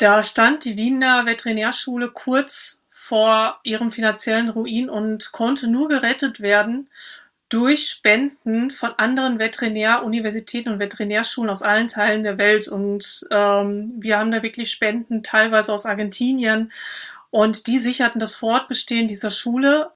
Da stand die Wiener Veterinärschule kurz vor ihrem finanziellen Ruin und konnte nur gerettet werden durch Spenden von anderen Veterinäruniversitäten und Veterinärschulen aus allen Teilen der Welt. Und ähm, wir haben da wirklich Spenden teilweise aus Argentinien. Und die sicherten das Fortbestehen dieser Schule.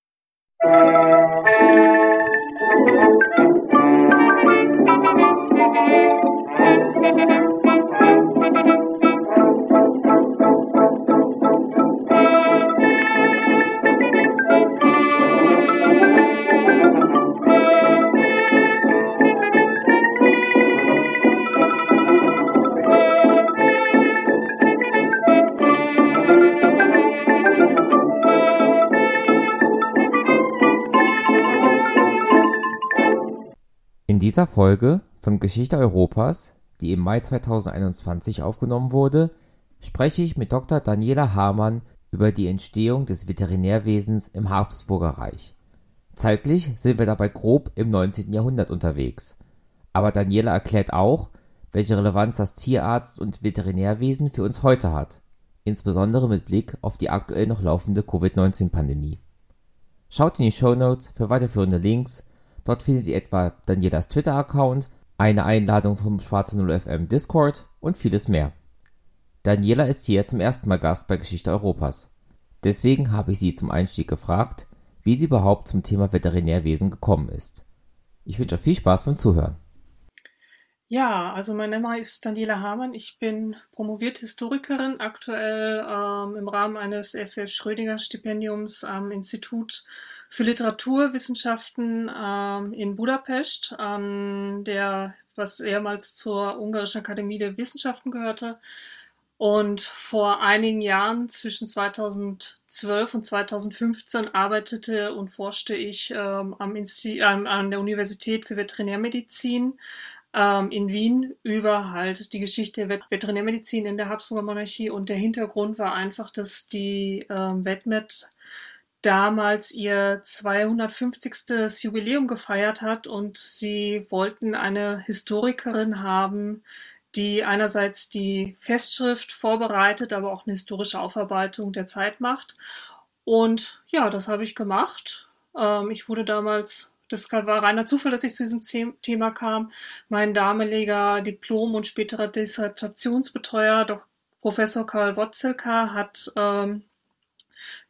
Dieser Folge von Geschichte Europas, die im Mai 2021 aufgenommen wurde, spreche ich mit Dr. Daniela Hamann über die Entstehung des Veterinärwesens im Habsburger Reich. Zeitlich sind wir dabei grob im 19. Jahrhundert unterwegs. Aber Daniela erklärt auch, welche Relevanz das Tierarzt- und Veterinärwesen für uns heute hat, insbesondere mit Blick auf die aktuell noch laufende Covid-19-Pandemie. Schaut in die Show Notes für weiterführende Links Dort findet ihr etwa Danielas Twitter-Account, eine Einladung zum Schwarze 0 FM Discord und vieles mehr. Daniela ist hier zum ersten Mal Gast bei Geschichte Europas. Deswegen habe ich sie zum Einstieg gefragt, wie sie überhaupt zum Thema Veterinärwesen gekommen ist. Ich wünsche euch viel Spaß beim Zuhören. Ja, also mein Name ist Daniela Hamann. Ich bin promovierte Historikerin, aktuell ähm, im Rahmen eines F.F. Schrödinger Stipendiums am Institut für Literaturwissenschaften ähm, in Budapest, an der, was ehemals zur Ungarischen Akademie der Wissenschaften gehörte. Und vor einigen Jahren, zwischen 2012 und 2015, arbeitete und forschte ich ähm, am Insti ähm, an der Universität für Veterinärmedizin ähm, in Wien über halt die Geschichte der Veterinärmedizin in der Habsburger Monarchie. Und der Hintergrund war einfach, dass die ähm, VetMed damals ihr 250. Jubiläum gefeiert hat und sie wollten eine Historikerin haben, die einerseits die Festschrift vorbereitet, aber auch eine historische Aufarbeitung der Zeit macht. Und ja, das habe ich gemacht. Ähm, ich wurde damals, das war reiner Zufall, dass ich zu diesem Thema kam. Mein damaliger Diplom- und späterer Dissertationsbetreuer, Professor Karl Wotzelka, hat ähm,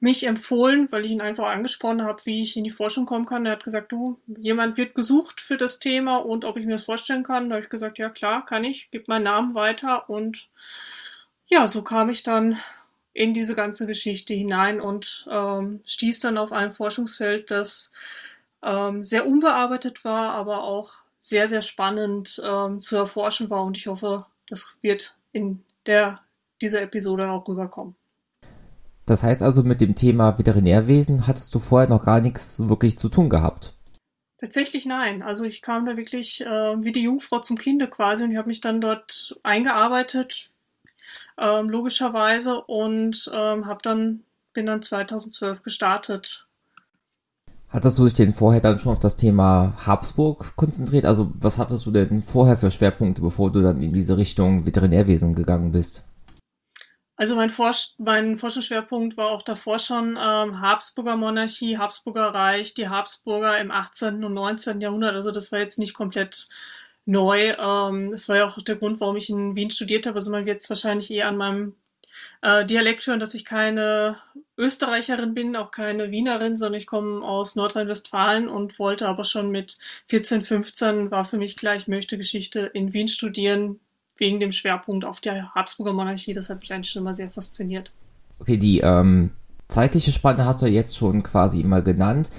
mich empfohlen, weil ich ihn einfach angesprochen habe, wie ich in die Forschung kommen kann. Er hat gesagt, du, jemand wird gesucht für das Thema und ob ich mir das vorstellen kann. Da habe ich gesagt, ja klar, kann ich, gebe meinen Namen weiter und ja, so kam ich dann in diese ganze Geschichte hinein und ähm, stieß dann auf ein Forschungsfeld, das ähm, sehr unbearbeitet war, aber auch sehr, sehr spannend ähm, zu erforschen war und ich hoffe, das wird in der, dieser Episode auch rüberkommen. Das heißt also, mit dem Thema Veterinärwesen hattest du vorher noch gar nichts wirklich zu tun gehabt? Tatsächlich nein. Also ich kam da wirklich äh, wie die Jungfrau zum Kinde quasi und ich habe mich dann dort eingearbeitet, ähm, logischerweise, und ähm, habe dann bin dann 2012 gestartet. Hattest du dich denn vorher dann schon auf das Thema Habsburg konzentriert? Also was hattest du denn vorher für Schwerpunkte, bevor du dann in diese Richtung Veterinärwesen gegangen bist? Also mein, Forsch mein Forschungsschwerpunkt war auch davor schon ähm, Habsburger Monarchie, Habsburger Reich, die Habsburger im 18. und 19. Jahrhundert. Also das war jetzt nicht komplett neu. Ähm, das war ja auch der Grund, warum ich in Wien studiert habe. Also man wird es wahrscheinlich eher an meinem äh, Dialekt hören, dass ich keine Österreicherin bin, auch keine Wienerin, sondern ich komme aus Nordrhein-Westfalen und wollte aber schon mit 14, 15 war für mich klar, ich möchte Geschichte in Wien studieren, wegen dem Schwerpunkt auf der Habsburger Monarchie. Das hat mich eigentlich schon immer sehr fasziniert. Okay, die ähm, zeitliche Spanne hast du jetzt schon quasi immer genannt.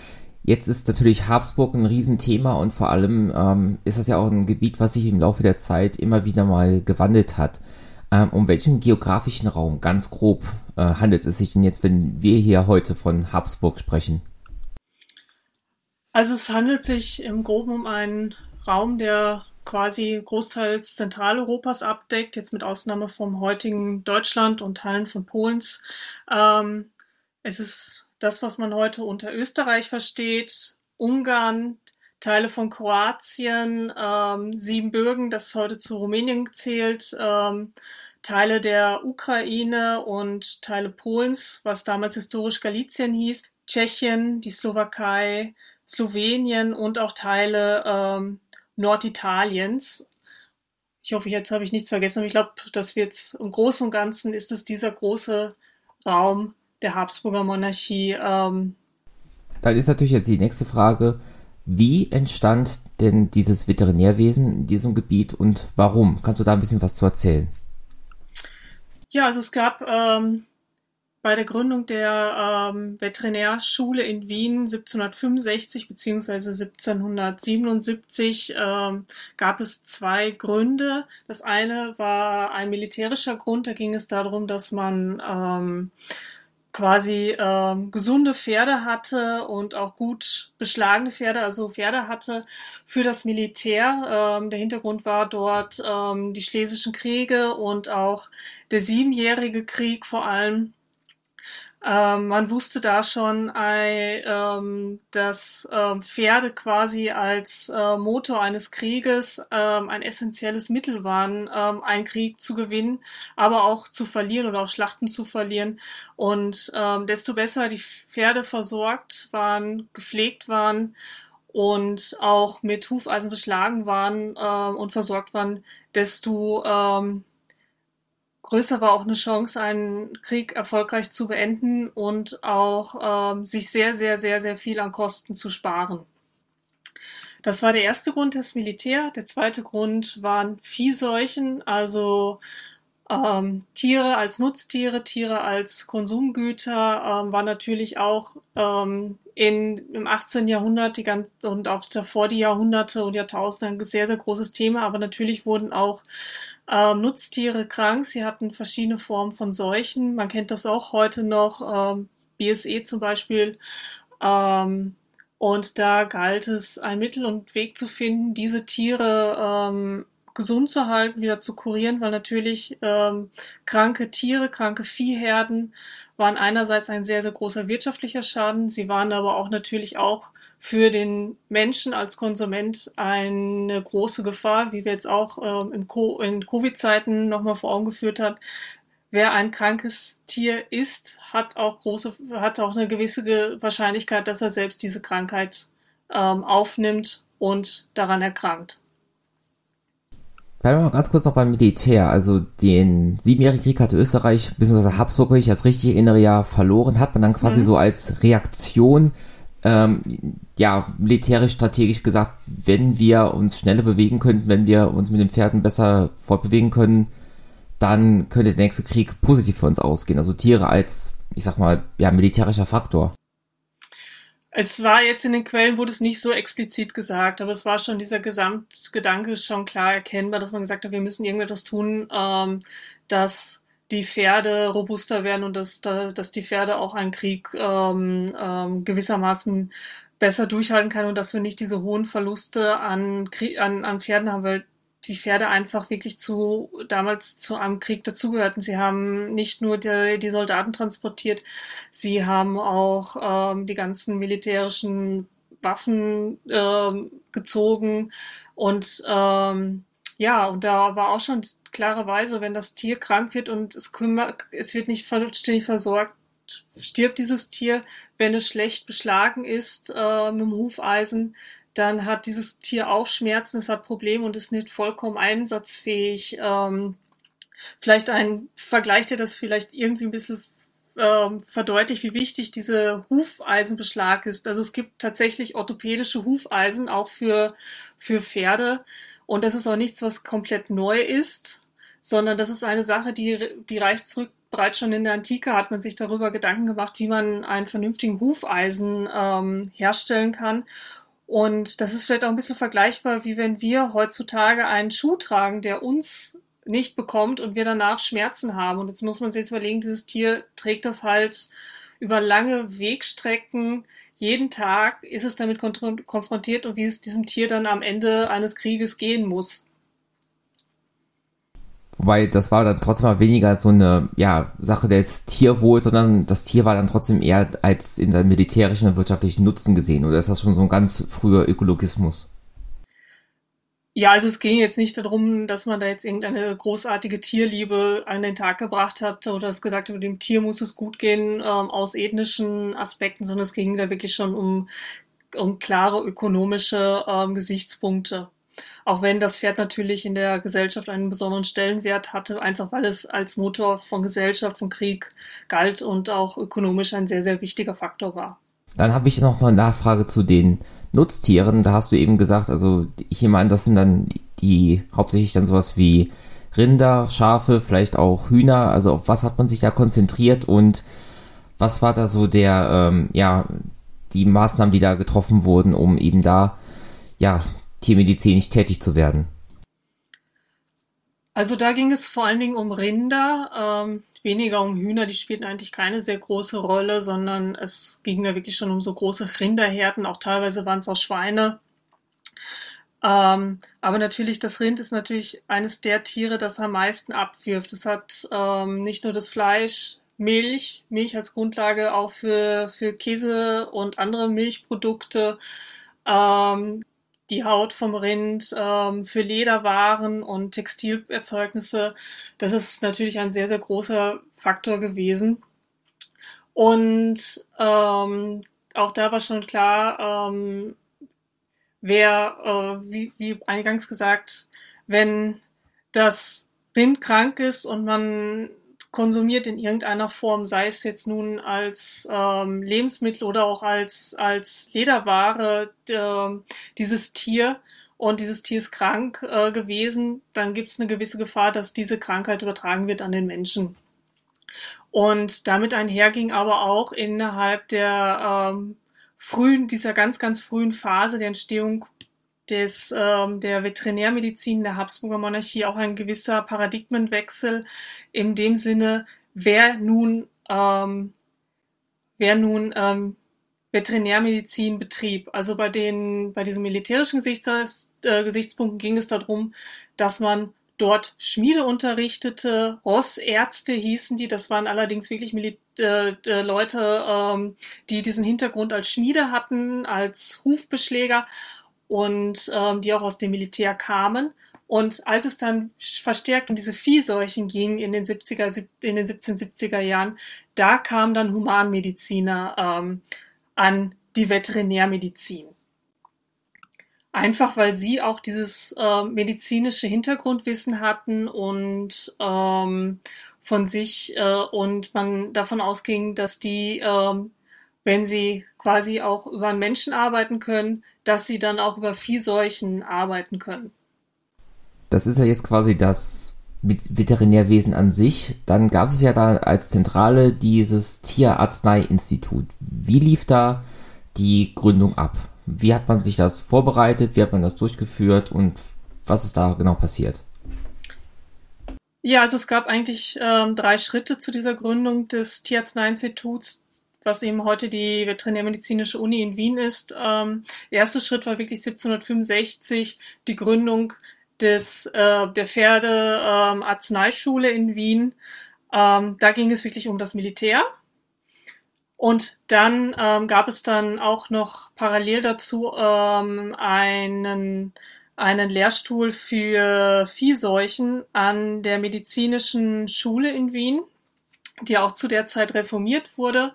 Jetzt ist natürlich Habsburg ein Riesenthema und vor allem ähm, ist das ja auch ein Gebiet, was sich im Laufe der Zeit immer wieder mal gewandelt hat. Ähm, um welchen geografischen Raum ganz grob äh, handelt es sich denn jetzt, wenn wir hier heute von Habsburg sprechen? Also es handelt sich im Groben um einen Raum, der quasi großteils Zentraleuropas abdeckt, jetzt mit Ausnahme vom heutigen Deutschland und Teilen von Polens. Ähm, es ist das, was man heute unter Österreich versteht, Ungarn, Teile von Kroatien, ähm, Siebenbürgen, das heute zu Rumänien zählt, ähm, Teile der Ukraine und Teile Polens, was damals historisch Galizien hieß, Tschechien, die Slowakei, Slowenien und auch Teile ähm, Norditaliens. Ich hoffe, jetzt habe ich nichts vergessen. Aber ich glaube, dass wir jetzt im Großen und Ganzen ist es dieser große Raum der Habsburger Monarchie. Ähm, Dann ist natürlich jetzt die nächste Frage, wie entstand denn dieses Veterinärwesen in diesem Gebiet und warum? Kannst du da ein bisschen was zu erzählen? Ja, also es gab ähm, bei der Gründung der ähm, Veterinärschule in Wien 1765 bzw. 1777 ähm, gab es zwei Gründe. Das eine war ein militärischer Grund, da ging es darum, dass man ähm, quasi ähm, gesunde Pferde hatte und auch gut beschlagene Pferde, also Pferde hatte für das Militär. Ähm, der Hintergrund war dort ähm, die Schlesischen Kriege und auch der Siebenjährige Krieg vor allem. Ähm, man wusste da schon, äh, dass äh, Pferde quasi als äh, Motor eines Krieges ähm, ein essentielles Mittel waren, ähm, einen Krieg zu gewinnen, aber auch zu verlieren oder auch Schlachten zu verlieren. Und ähm, desto besser die Pferde versorgt waren, gepflegt waren und auch mit Hufeisen beschlagen waren und versorgt waren, desto größer war auch eine Chance, einen Krieg erfolgreich zu beenden und auch ähm, sich sehr, sehr, sehr, sehr viel an Kosten zu sparen. Das war der erste Grund, das Militär. Der zweite Grund waren Viehseuchen, also ähm, Tiere als Nutztiere, Tiere als Konsumgüter, ähm, war natürlich auch ähm, in, im 18. Jahrhundert die ganz, und auch davor die Jahrhunderte und Jahrtausende ein sehr, sehr großes Thema. Aber natürlich wurden auch ähm, Nutztiere krank. Sie hatten verschiedene Formen von Seuchen. Man kennt das auch heute noch, ähm, BSE zum Beispiel. Ähm, und da galt es, ein Mittel und Weg zu finden, diese Tiere ähm, gesund zu halten, wieder zu kurieren, weil natürlich ähm, kranke Tiere, kranke Viehherden waren einerseits ein sehr, sehr großer wirtschaftlicher Schaden. Sie waren aber auch natürlich auch für den Menschen als Konsument eine große Gefahr, wie wir jetzt auch ähm, in, Co in Covid-Zeiten nochmal vor Augen geführt haben. Wer ein krankes Tier ist, hat auch große, hat auch eine gewisse Wahrscheinlichkeit, dass er selbst diese Krankheit ähm, aufnimmt und daran erkrankt. Bleiben wir mal ganz kurz noch beim Militär. Also den Siebenjährigen Krieg hatte Österreich bzw. Habsburg, wenn ich das richtig erinnere, ja verloren. Hat man dann quasi mhm. so als Reaktion ähm, ja, militärisch strategisch gesagt, wenn wir uns schneller bewegen könnten, wenn wir uns mit den Pferden besser fortbewegen können, dann könnte der nächste Krieg positiv für uns ausgehen. Also Tiere als, ich sag mal, ja, militärischer Faktor. Es war jetzt in den Quellen, wurde es nicht so explizit gesagt, aber es war schon dieser Gesamtgedanke schon klar erkennbar, dass man gesagt hat, wir müssen irgendetwas tun, ähm, dass die Pferde robuster werden und dass, dass die Pferde auch einen Krieg ähm, ähm, gewissermaßen besser durchhalten kann und dass wir nicht diese hohen Verluste an, an, an Pferden haben, weil die Pferde einfach wirklich zu damals zu einem Krieg dazugehörten. Sie haben nicht nur die, die Soldaten transportiert, sie haben auch ähm, die ganzen militärischen Waffen ähm, gezogen und ähm, ja, und da war auch schon klarerweise, wenn das Tier krank wird und es kümmert, es wird nicht vollständig versorgt, stirbt dieses Tier. Wenn es schlecht beschlagen ist äh, mit dem Hufeisen, dann hat dieses Tier auch Schmerzen, es hat Probleme und ist nicht vollkommen einsatzfähig. Ähm, vielleicht ein Vergleich, der das vielleicht irgendwie ein bisschen ähm, verdeutlicht, wie wichtig diese Hufeisenbeschlag ist. Also es gibt tatsächlich orthopädische Hufeisen auch für, für Pferde. Und das ist auch nichts, was komplett neu ist, sondern das ist eine Sache, die, die reicht zurück. Bereits schon in der Antike hat man sich darüber Gedanken gemacht, wie man einen vernünftigen Hufeisen ähm, herstellen kann. Und das ist vielleicht auch ein bisschen vergleichbar, wie wenn wir heutzutage einen Schuh tragen, der uns nicht bekommt und wir danach Schmerzen haben. Und jetzt muss man sich jetzt überlegen, dieses Tier trägt das halt über lange Wegstrecken jeden Tag ist es damit konfrontiert und wie es diesem Tier dann am Ende eines Krieges gehen muss. Wobei das war dann trotzdem mal weniger so eine ja, Sache des Tierwohls, sondern das Tier war dann trotzdem eher als in seinem militärischen und wirtschaftlichen Nutzen gesehen. Oder ist das schon so ein ganz früher Ökologismus? Ja, also es ging jetzt nicht darum, dass man da jetzt irgendeine großartige Tierliebe an den Tag gebracht hat oder es gesagt hat, dem Tier muss es gut gehen ähm, aus ethnischen Aspekten, sondern es ging da wirklich schon um, um klare ökonomische ähm, Gesichtspunkte. Auch wenn das Pferd natürlich in der Gesellschaft einen besonderen Stellenwert hatte, einfach weil es als Motor von Gesellschaft, von Krieg galt und auch ökonomisch ein sehr, sehr wichtiger Faktor war. Dann habe ich noch eine Nachfrage zu den Nutztieren, da hast du eben gesagt, also ich an, das sind dann die hauptsächlich dann sowas wie Rinder, Schafe, vielleicht auch Hühner. Also auf was hat man sich da konzentriert und was war da so der, ähm, ja, die Maßnahmen, die da getroffen wurden, um eben da, ja, tiermedizinisch tätig zu werden? Also da ging es vor allen Dingen um Rinder. Ähm, weniger um Hühner, die spielten eigentlich keine sehr große Rolle, sondern es ging ja wirklich schon um so große Rinderherden, auch teilweise waren es auch Schweine. Ähm, aber natürlich, das Rind ist natürlich eines der Tiere, das am meisten abwirft. Es hat ähm, nicht nur das Fleisch, Milch, Milch als Grundlage auch für, für Käse und andere Milchprodukte. Ähm, die Haut vom Rind ähm, für Lederwaren und Textilerzeugnisse. Das ist natürlich ein sehr, sehr großer Faktor gewesen. Und ähm, auch da war schon klar, ähm, wer, äh, wie, wie eingangs gesagt, wenn das Rind krank ist und man konsumiert in irgendeiner Form, sei es jetzt nun als ähm, Lebensmittel oder auch als, als Lederware, äh, dieses Tier und dieses Tier ist krank äh, gewesen, dann gibt es eine gewisse Gefahr, dass diese Krankheit übertragen wird an den Menschen. Und damit einherging aber auch innerhalb der ähm, frühen, dieser ganz, ganz frühen Phase der Entstehung des, ähm, der Veterinärmedizin der Habsburger Monarchie auch ein gewisser Paradigmenwechsel in dem Sinne, wer nun, ähm, wer nun ähm, Veterinärmedizin betrieb. Also bei den, bei diesen militärischen Gesichts, äh, Gesichtspunkten ging es darum, dass man dort Schmiede unterrichtete, Rossärzte hießen die, das waren allerdings wirklich Mil äh, äh, Leute, ähm, die diesen Hintergrund als Schmiede hatten, als Hufbeschläger und ähm, die auch aus dem Militär kamen. Und als es dann verstärkt um diese Viehseuchen ging in den 70er, in den 1770er Jahren, da kamen dann Humanmediziner ähm, an die Veterinärmedizin. Einfach weil sie auch dieses äh, medizinische Hintergrundwissen hatten und ähm, von sich äh, und man davon ausging, dass die, ähm, wenn sie quasi auch über einen Menschen arbeiten können, dass sie dann auch über Viehseuchen arbeiten können. Das ist ja jetzt quasi das Veterinärwesen an sich. Dann gab es ja da als Zentrale dieses Tierarzneiinstitut. Wie lief da die Gründung ab? Wie hat man sich das vorbereitet? Wie hat man das durchgeführt? Und was ist da genau passiert? Ja, also es gab eigentlich ähm, drei Schritte zu dieser Gründung des Tierarzneiinstituts was eben heute die Veterinärmedizinische Uni in Wien ist. Ähm, der erste Schritt war wirklich 1765 die Gründung des, äh, der Pferdearzneischule ähm, in Wien. Ähm, da ging es wirklich um das Militär. Und dann ähm, gab es dann auch noch parallel dazu ähm, einen, einen Lehrstuhl für Viehseuchen an der medizinischen Schule in Wien, die auch zu der Zeit reformiert wurde.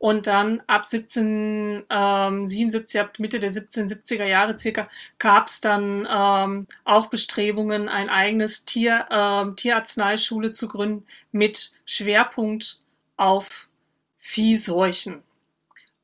Und dann ab 1777, ähm, ab Mitte der 1770er Jahre circa, gab es dann ähm, auch Bestrebungen, ein eigenes Tier, ähm, Tierarzneischule zu gründen mit Schwerpunkt auf Viehseuchen.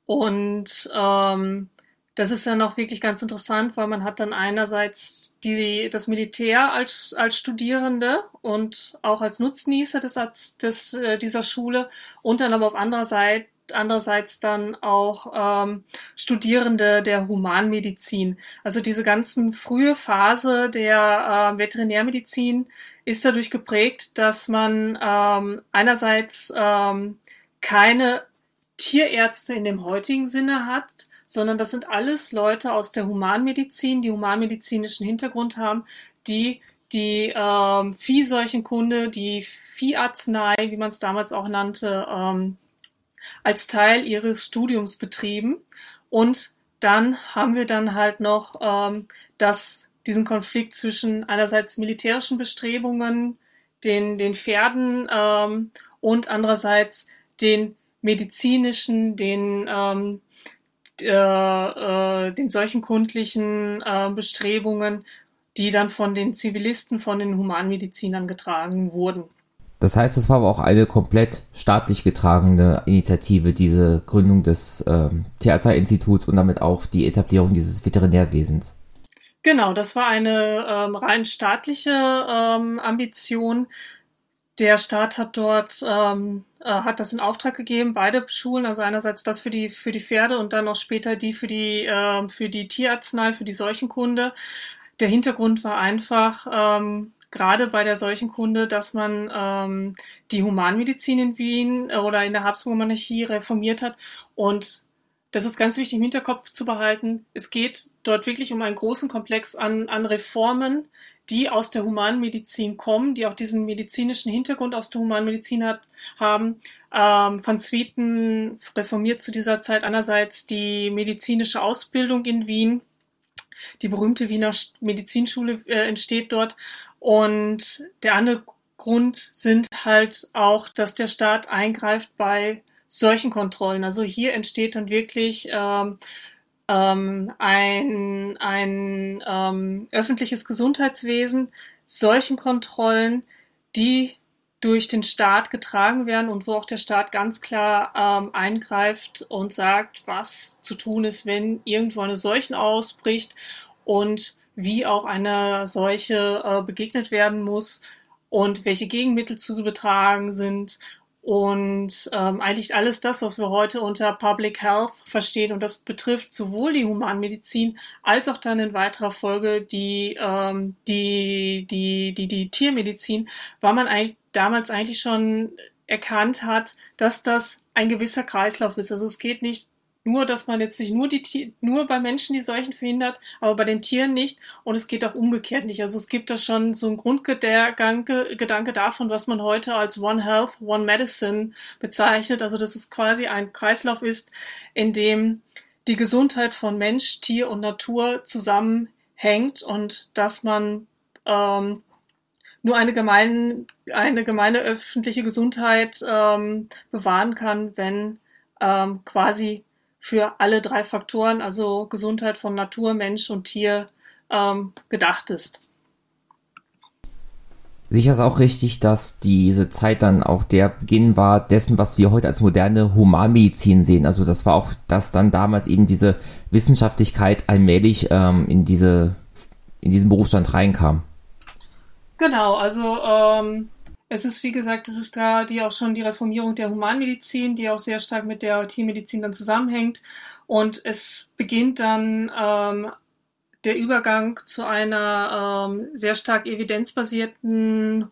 Und ähm, das ist dann auch wirklich ganz interessant, weil man hat dann einerseits die, das Militär als, als Studierende und auch als Nutznießer des, des, äh, dieser Schule und dann aber auf anderer Seite andererseits dann auch ähm, Studierende der Humanmedizin. Also diese ganzen frühe Phase der äh, Veterinärmedizin ist dadurch geprägt, dass man ähm, einerseits ähm, keine Tierärzte in dem heutigen Sinne hat, sondern das sind alles Leute aus der Humanmedizin, die humanmedizinischen Hintergrund haben, die die ähm, Viehseuchenkunde, die Vieharznei, wie man es damals auch nannte, ähm, als Teil ihres Studiums betrieben. Und dann haben wir dann halt noch ähm, das diesen Konflikt zwischen einerseits militärischen Bestrebungen, den, den Pferden ähm, und andererseits den medizinischen, den, ähm, äh, äh, den seuchenkundlichen äh, Bestrebungen, die dann von den Zivilisten, von den Humanmedizinern getragen wurden. Das heißt, es war aber auch eine komplett staatlich getragene Initiative, diese Gründung des ähm, Tierarznei-Instituts und damit auch die Etablierung dieses Veterinärwesens. Genau, das war eine ähm, rein staatliche ähm, Ambition. Der Staat hat dort ähm, äh, hat das in Auftrag gegeben, beide Schulen, also einerseits das für die für die Pferde und dann auch später die für die äh, für die Tierarznei, für die Seuchenkunde. Der Hintergrund war einfach ähm, gerade bei der Seuchenkunde, dass man ähm, die Humanmedizin in Wien äh, oder in der Habsburger Monarchie reformiert hat. Und das ist ganz wichtig im Hinterkopf zu behalten. Es geht dort wirklich um einen großen Komplex an, an Reformen, die aus der Humanmedizin kommen, die auch diesen medizinischen Hintergrund aus der Humanmedizin hat, haben. Ähm, van Zwieten reformiert zu dieser Zeit einerseits die medizinische Ausbildung in Wien. Die berühmte Wiener Medizinschule äh, entsteht dort und der andere Grund sind halt auch, dass der Staat eingreift bei solchen Kontrollen. Also hier entsteht dann wirklich ähm, ähm, ein, ein ähm, öffentliches Gesundheitswesen, solchen Kontrollen, die durch den Staat getragen werden und wo auch der Staat ganz klar ähm, eingreift und sagt, was zu tun ist, wenn irgendwo eine Seuchen ausbricht und wie auch einer Seuche äh, begegnet werden muss und welche Gegenmittel zu betragen sind und ähm, eigentlich alles das, was wir heute unter Public Health verstehen. Und das betrifft sowohl die Humanmedizin als auch dann in weiterer Folge die, ähm, die, die, die, die Tiermedizin, weil man eigentlich damals eigentlich schon erkannt hat, dass das ein gewisser Kreislauf ist. Also es geht nicht nur, dass man jetzt nicht nur die nur bei Menschen die Seuchen verhindert, aber bei den Tieren nicht. Und es geht auch umgekehrt nicht. Also es gibt da schon so einen Grundgedanke Gedanke davon, was man heute als One Health, One Medicine bezeichnet. Also dass es quasi ein Kreislauf ist, in dem die Gesundheit von Mensch, Tier und Natur zusammenhängt und dass man ähm, nur eine gemein, eine gemeine öffentliche Gesundheit ähm, bewahren kann, wenn ähm, quasi für alle drei Faktoren, also Gesundheit von Natur, Mensch und Tier, ähm, gedacht ist. Sicher ist auch richtig, dass diese Zeit dann auch der Beginn war dessen, was wir heute als moderne Humanmedizin sehen. Also das war auch, dass dann damals eben diese Wissenschaftlichkeit allmählich ähm, in diese in diesen Berufsstand reinkam. Genau, also ähm, es ist, wie gesagt, es ist da die auch schon die Reformierung der Humanmedizin, die auch sehr stark mit der Tiermedizin dann zusammenhängt. Und es beginnt dann ähm, der Übergang zu einer ähm, sehr stark evidenzbasierten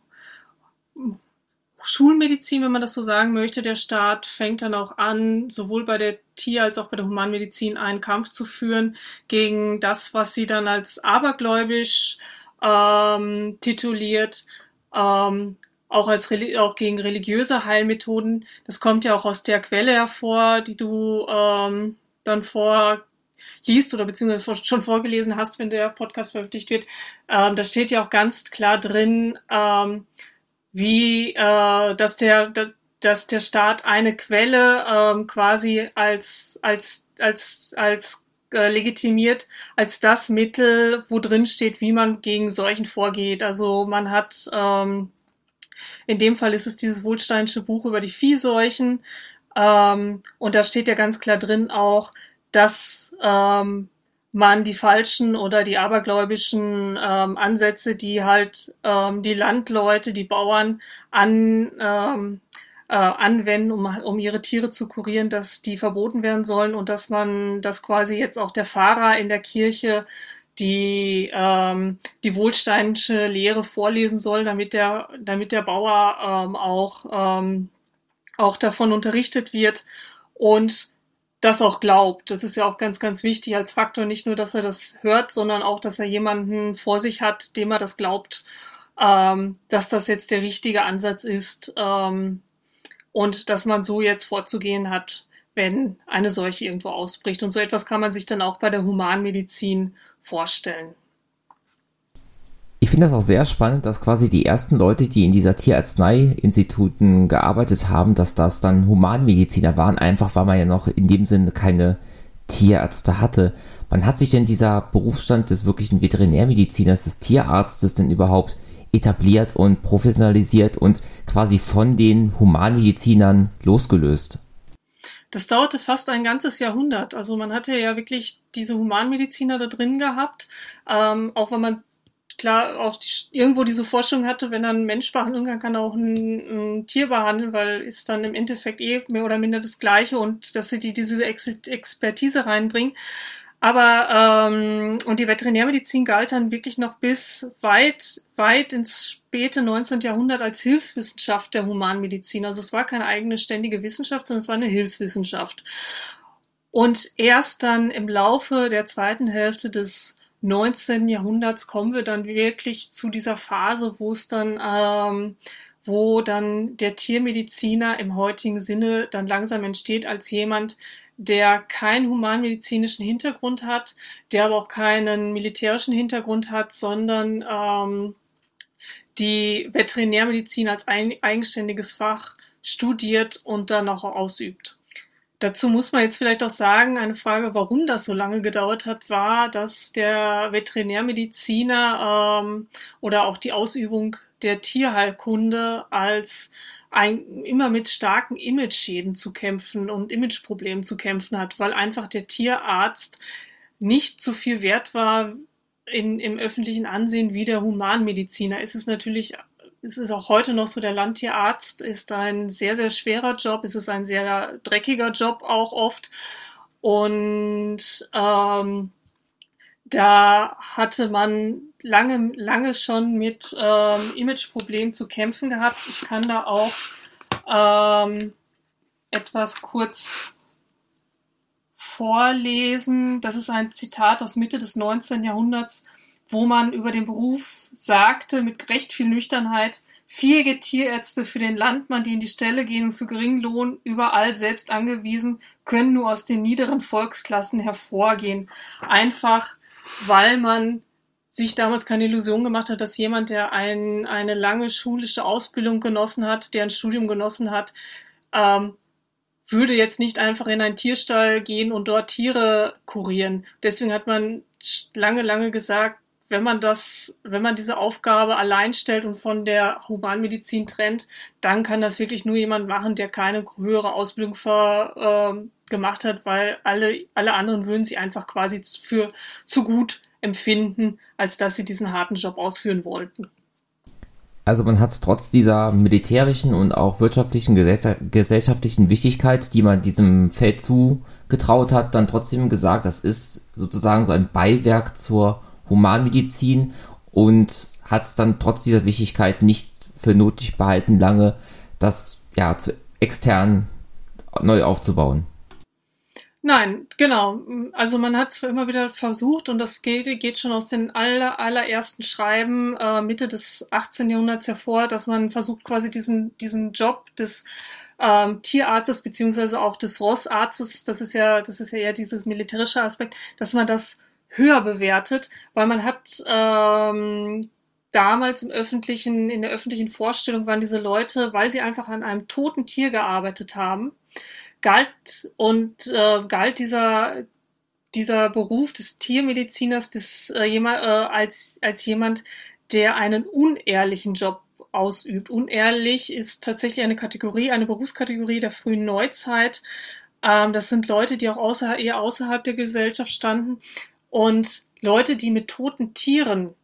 Schulmedizin, wenn man das so sagen möchte. Der Staat fängt dann auch an, sowohl bei der Tier- als auch bei der Humanmedizin einen Kampf zu führen gegen das, was sie dann als abergläubisch ähm, tituliert. Ähm, auch als auch gegen religiöse Heilmethoden. Das kommt ja auch aus der Quelle hervor, die du ähm, dann vorliest oder beziehungsweise schon vorgelesen hast, wenn der Podcast veröffentlicht wird. Ähm, da steht ja auch ganz klar drin, ähm, wie äh, dass der dass der Staat eine Quelle ähm, quasi als als als als äh, legitimiert als das Mittel, wo drin steht, wie man gegen Seuchen vorgeht. Also man hat ähm, in dem Fall ist es dieses Wohlsteinsche Buch über die Viehseuchen. Ähm, und da steht ja ganz klar drin auch, dass ähm, man die falschen oder die abergläubischen ähm, Ansätze, die halt ähm, die Landleute, die Bauern an, ähm, äh, anwenden, um, um ihre Tiere zu kurieren, dass die verboten werden sollen und dass man, dass quasi jetzt auch der Pfarrer in der Kirche die ähm, die wohlsteinische Lehre vorlesen soll, damit der damit der Bauer ähm, auch ähm, auch davon unterrichtet wird und das auch glaubt. Das ist ja auch ganz ganz wichtig als Faktor, nicht nur, dass er das hört, sondern auch, dass er jemanden vor sich hat, dem er das glaubt, ähm, dass das jetzt der richtige Ansatz ist ähm, und dass man so jetzt vorzugehen hat, wenn eine Seuche irgendwo ausbricht. Und so etwas kann man sich dann auch bei der Humanmedizin vorstellen. Ich finde das auch sehr spannend, dass quasi die ersten Leute, die in dieser Tierarznei-Instituten gearbeitet haben, dass das dann Humanmediziner waren, einfach weil man ja noch in dem Sinne keine Tierärzte hatte. Wann hat sich denn dieser Berufsstand des wirklichen Veterinärmediziners, des Tierarztes denn überhaupt etabliert und professionalisiert und quasi von den Humanmedizinern losgelöst? Das dauerte fast ein ganzes Jahrhundert. Also man hatte ja wirklich diese Humanmediziner da drin gehabt, ähm, auch wenn man klar auch die, irgendwo diese Forschung hatte, wenn er ein Mensch behandeln kann, kann er auch ein, ein, Tier behandeln, weil ist dann im Endeffekt eh mehr oder minder das Gleiche und dass sie die, diese Ex Expertise reinbringen. Aber ähm, und die Veterinärmedizin galt dann wirklich noch bis weit, weit ins späte 19. Jahrhundert als Hilfswissenschaft der Humanmedizin. Also es war keine eigene ständige Wissenschaft, sondern es war eine Hilfswissenschaft. Und erst dann im Laufe der zweiten Hälfte des 19. Jahrhunderts kommen wir dann wirklich zu dieser Phase, wo es dann, ähm, wo dann der Tiermediziner im heutigen Sinne dann langsam entsteht als jemand, der keinen humanmedizinischen Hintergrund hat, der aber auch keinen militärischen Hintergrund hat, sondern ähm, die Veterinärmedizin als ein, eigenständiges Fach studiert und dann auch ausübt. Dazu muss man jetzt vielleicht auch sagen, eine Frage, warum das so lange gedauert hat, war, dass der Veterinärmediziner ähm, oder auch die Ausübung der Tierheilkunde als ein, immer mit starken Imageschäden zu kämpfen und Imageproblemen zu kämpfen hat, weil einfach der Tierarzt nicht so viel wert war in, im öffentlichen Ansehen wie der Humanmediziner. Es ist natürlich, es ist auch heute noch so, der Landtierarzt ist ein sehr, sehr schwerer Job, es ist ein sehr dreckiger Job auch oft. Und ähm, da hatte man lange, lange schon mit ähm, Imageproblemen zu kämpfen gehabt. Ich kann da auch ähm, etwas kurz vorlesen. Das ist ein Zitat aus Mitte des 19. Jahrhunderts, wo man über den Beruf sagte, mit recht viel Nüchternheit, Vier Tierärzte für den Landmann, die in die Stelle gehen und für geringen Lohn überall selbst angewiesen, können nur aus den niederen Volksklassen hervorgehen. Einfach weil man sich damals keine Illusion gemacht hat, dass jemand, der ein, eine lange schulische Ausbildung genossen hat, der ein Studium genossen hat, ähm, würde jetzt nicht einfach in einen Tierstall gehen und dort Tiere kurieren. Deswegen hat man lange, lange gesagt, wenn man das, wenn man diese Aufgabe allein stellt und von der Humanmedizin trennt, dann kann das wirklich nur jemand machen, der keine höhere Ausbildung ver, äh, gemacht hat, weil alle, alle anderen würden sie einfach quasi für zu gut empfinden, als dass sie diesen harten Job ausführen wollten. Also man hat trotz dieser militärischen und auch wirtschaftlichen, gesellschaftlichen Wichtigkeit, die man diesem Feld zugetraut hat, dann trotzdem gesagt, das ist sozusagen so ein Beiwerk zur Humanmedizin und hat es dann trotz dieser Wichtigkeit nicht für nötig behalten, lange das ja zu extern neu aufzubauen. Nein, genau. Also man hat es immer wieder versucht und das geht, geht schon aus den aller, allerersten Schreiben äh, Mitte des 18. Jahrhunderts hervor, dass man versucht quasi diesen, diesen Job des ähm, Tierarztes beziehungsweise auch des Rossarztes, das ist ja, das ist ja eher dieses militärische Aspekt, dass man das höher bewertet, weil man hat ähm, damals im öffentlichen, in der öffentlichen Vorstellung waren diese Leute, weil sie einfach an einem toten Tier gearbeitet haben, galt und äh, galt dieser dieser Beruf des Tiermediziners des, äh, jemand, äh, als, als jemand, der einen unehrlichen Job ausübt. Unehrlich ist tatsächlich eine Kategorie, eine Berufskategorie der frühen Neuzeit. Ähm, das sind Leute, die auch außer, eher außerhalb der Gesellschaft standen. Und Leute, die mit toten Tieren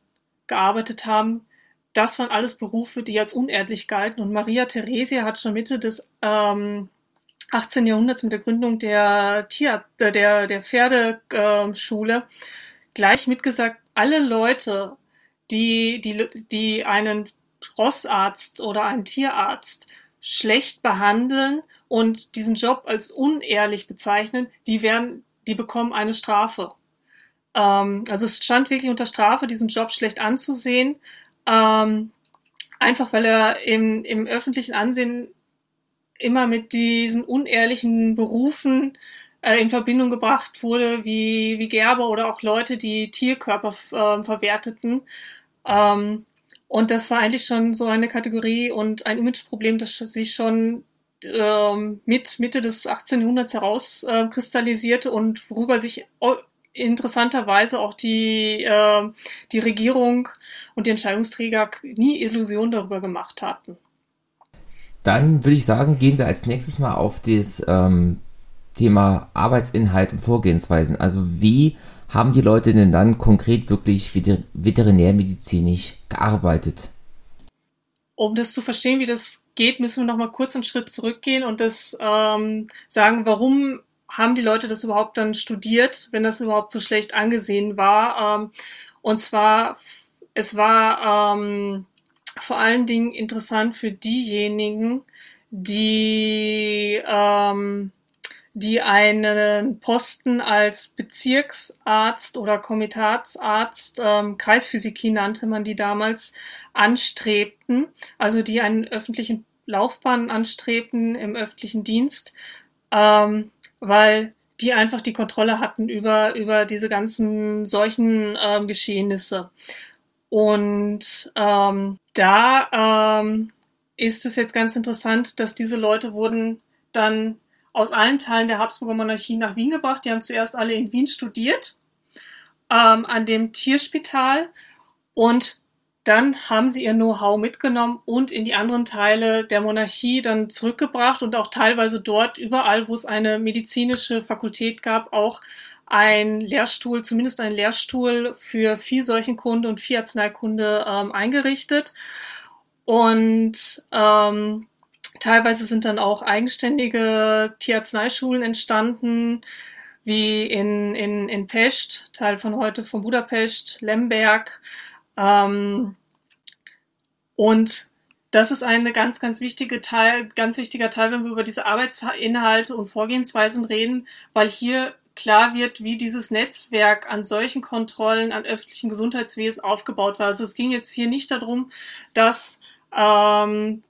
gearbeitet haben, das waren alles Berufe, die als unehrlich galten. Und Maria Theresia hat schon Mitte des ähm, 18. Jahrhunderts mit der Gründung der Tier, der, der Pferdeschule äh, gleich mitgesagt, alle Leute, die, die, die einen Rossarzt oder einen Tierarzt schlecht behandeln und diesen Job als unehrlich bezeichnen, die werden, die bekommen eine Strafe. Ähm, also es stand wirklich unter Strafe, diesen Job schlecht anzusehen, ähm, einfach weil er im, im öffentlichen Ansehen immer mit diesen unehrlichen Berufen äh, in Verbindung gebracht wurde, wie, wie Gerber oder auch Leute, die Tierkörper äh, verwerteten. Ähm, und das war eigentlich schon so eine Kategorie und ein Imageproblem, das sich schon ähm, mit Mitte des 18. Jahrhunderts herauskristallisierte äh, und worüber sich interessanterweise auch die, äh, die Regierung und die Entscheidungsträger nie Illusionen darüber gemacht hatten. Dann würde ich sagen, gehen wir als nächstes mal auf das ähm, Thema Arbeitsinhalt und Vorgehensweisen. Also wie haben die Leute denn dann konkret wirklich veterinärmedizinisch gearbeitet? Um das zu verstehen, wie das geht, müssen wir noch mal kurz einen Schritt zurückgehen und das ähm, sagen, warum haben die Leute das überhaupt dann studiert, wenn das überhaupt so schlecht angesehen war. Ähm, und zwar, es war ähm, vor allen Dingen interessant für diejenigen, die, ähm, die einen Posten als Bezirksarzt oder Komitatsarzt, ähm, Kreisphysikie nannte man die damals, anstrebten, also die einen öffentlichen Laufbahn anstrebten im öffentlichen Dienst, ähm, weil die einfach die Kontrolle hatten über, über diese ganzen solchen ähm, Geschehnisse. Und ähm, da ähm, ist es jetzt ganz interessant, dass diese Leute wurden dann aus allen Teilen der Habsburger Monarchie nach Wien gebracht. Die haben zuerst alle in Wien studiert, ähm, an dem Tierspital. Und dann haben sie ihr Know-how mitgenommen und in die anderen Teile der Monarchie dann zurückgebracht und auch teilweise dort überall, wo es eine medizinische Fakultät gab, auch ein Lehrstuhl, zumindest ein Lehrstuhl für Viehseuchenkunde und Vieharzneikunde ähm, eingerichtet. Und ähm, teilweise sind dann auch eigenständige Tierarzneischulen entstanden, wie in, in, in Pest, Teil von heute von Budapest, Lemberg. Ähm, und das ist ein ganz, ganz wichtige Teil, ganz wichtiger Teil, wenn wir über diese Arbeitsinhalte und Vorgehensweisen reden, weil hier klar wird, wie dieses Netzwerk an solchen Kontrollen an öffentlichen Gesundheitswesen aufgebaut war. Also es ging jetzt hier nicht darum, dass ähm,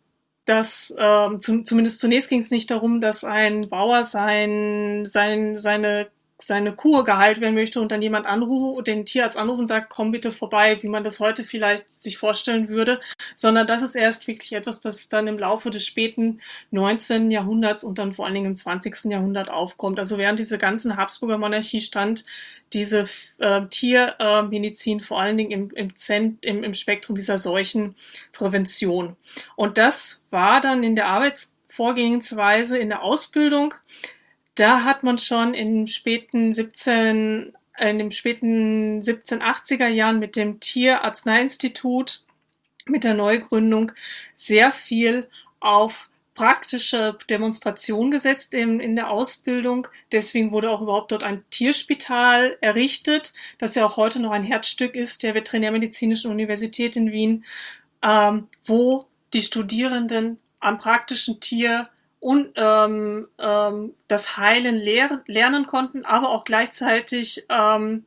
dass ähm, zum, zumindest zunächst ging es nicht darum, dass ein Bauer sein, sein, seine seine Kur geheilt werden möchte und dann jemand anruft, den Tierarzt anruft und sagt, komm bitte vorbei, wie man das heute vielleicht sich vorstellen würde, sondern das ist erst wirklich etwas, das dann im Laufe des späten 19. Jahrhunderts und dann vor allen Dingen im 20. Jahrhundert aufkommt. Also während diese ganzen Habsburger Monarchie stand diese äh, Tiermedizin äh, vor allen Dingen im, im, Zent im, im Spektrum dieser Seuchenprävention. Und das war dann in der Arbeitsvorgehensweise in der Ausbildung da hat man schon in späten 17, in den späten 1780er Jahren mit dem Tierarzneiinstitut, mit der Neugründung sehr viel auf praktische Demonstration gesetzt in, in der Ausbildung. Deswegen wurde auch überhaupt dort ein Tierspital errichtet, das ja auch heute noch ein Herzstück ist der Veterinärmedizinischen Universität in Wien, ähm, wo die Studierenden am praktischen Tier und ähm, ähm, das Heilen lehr lernen konnten, aber auch gleichzeitig ähm,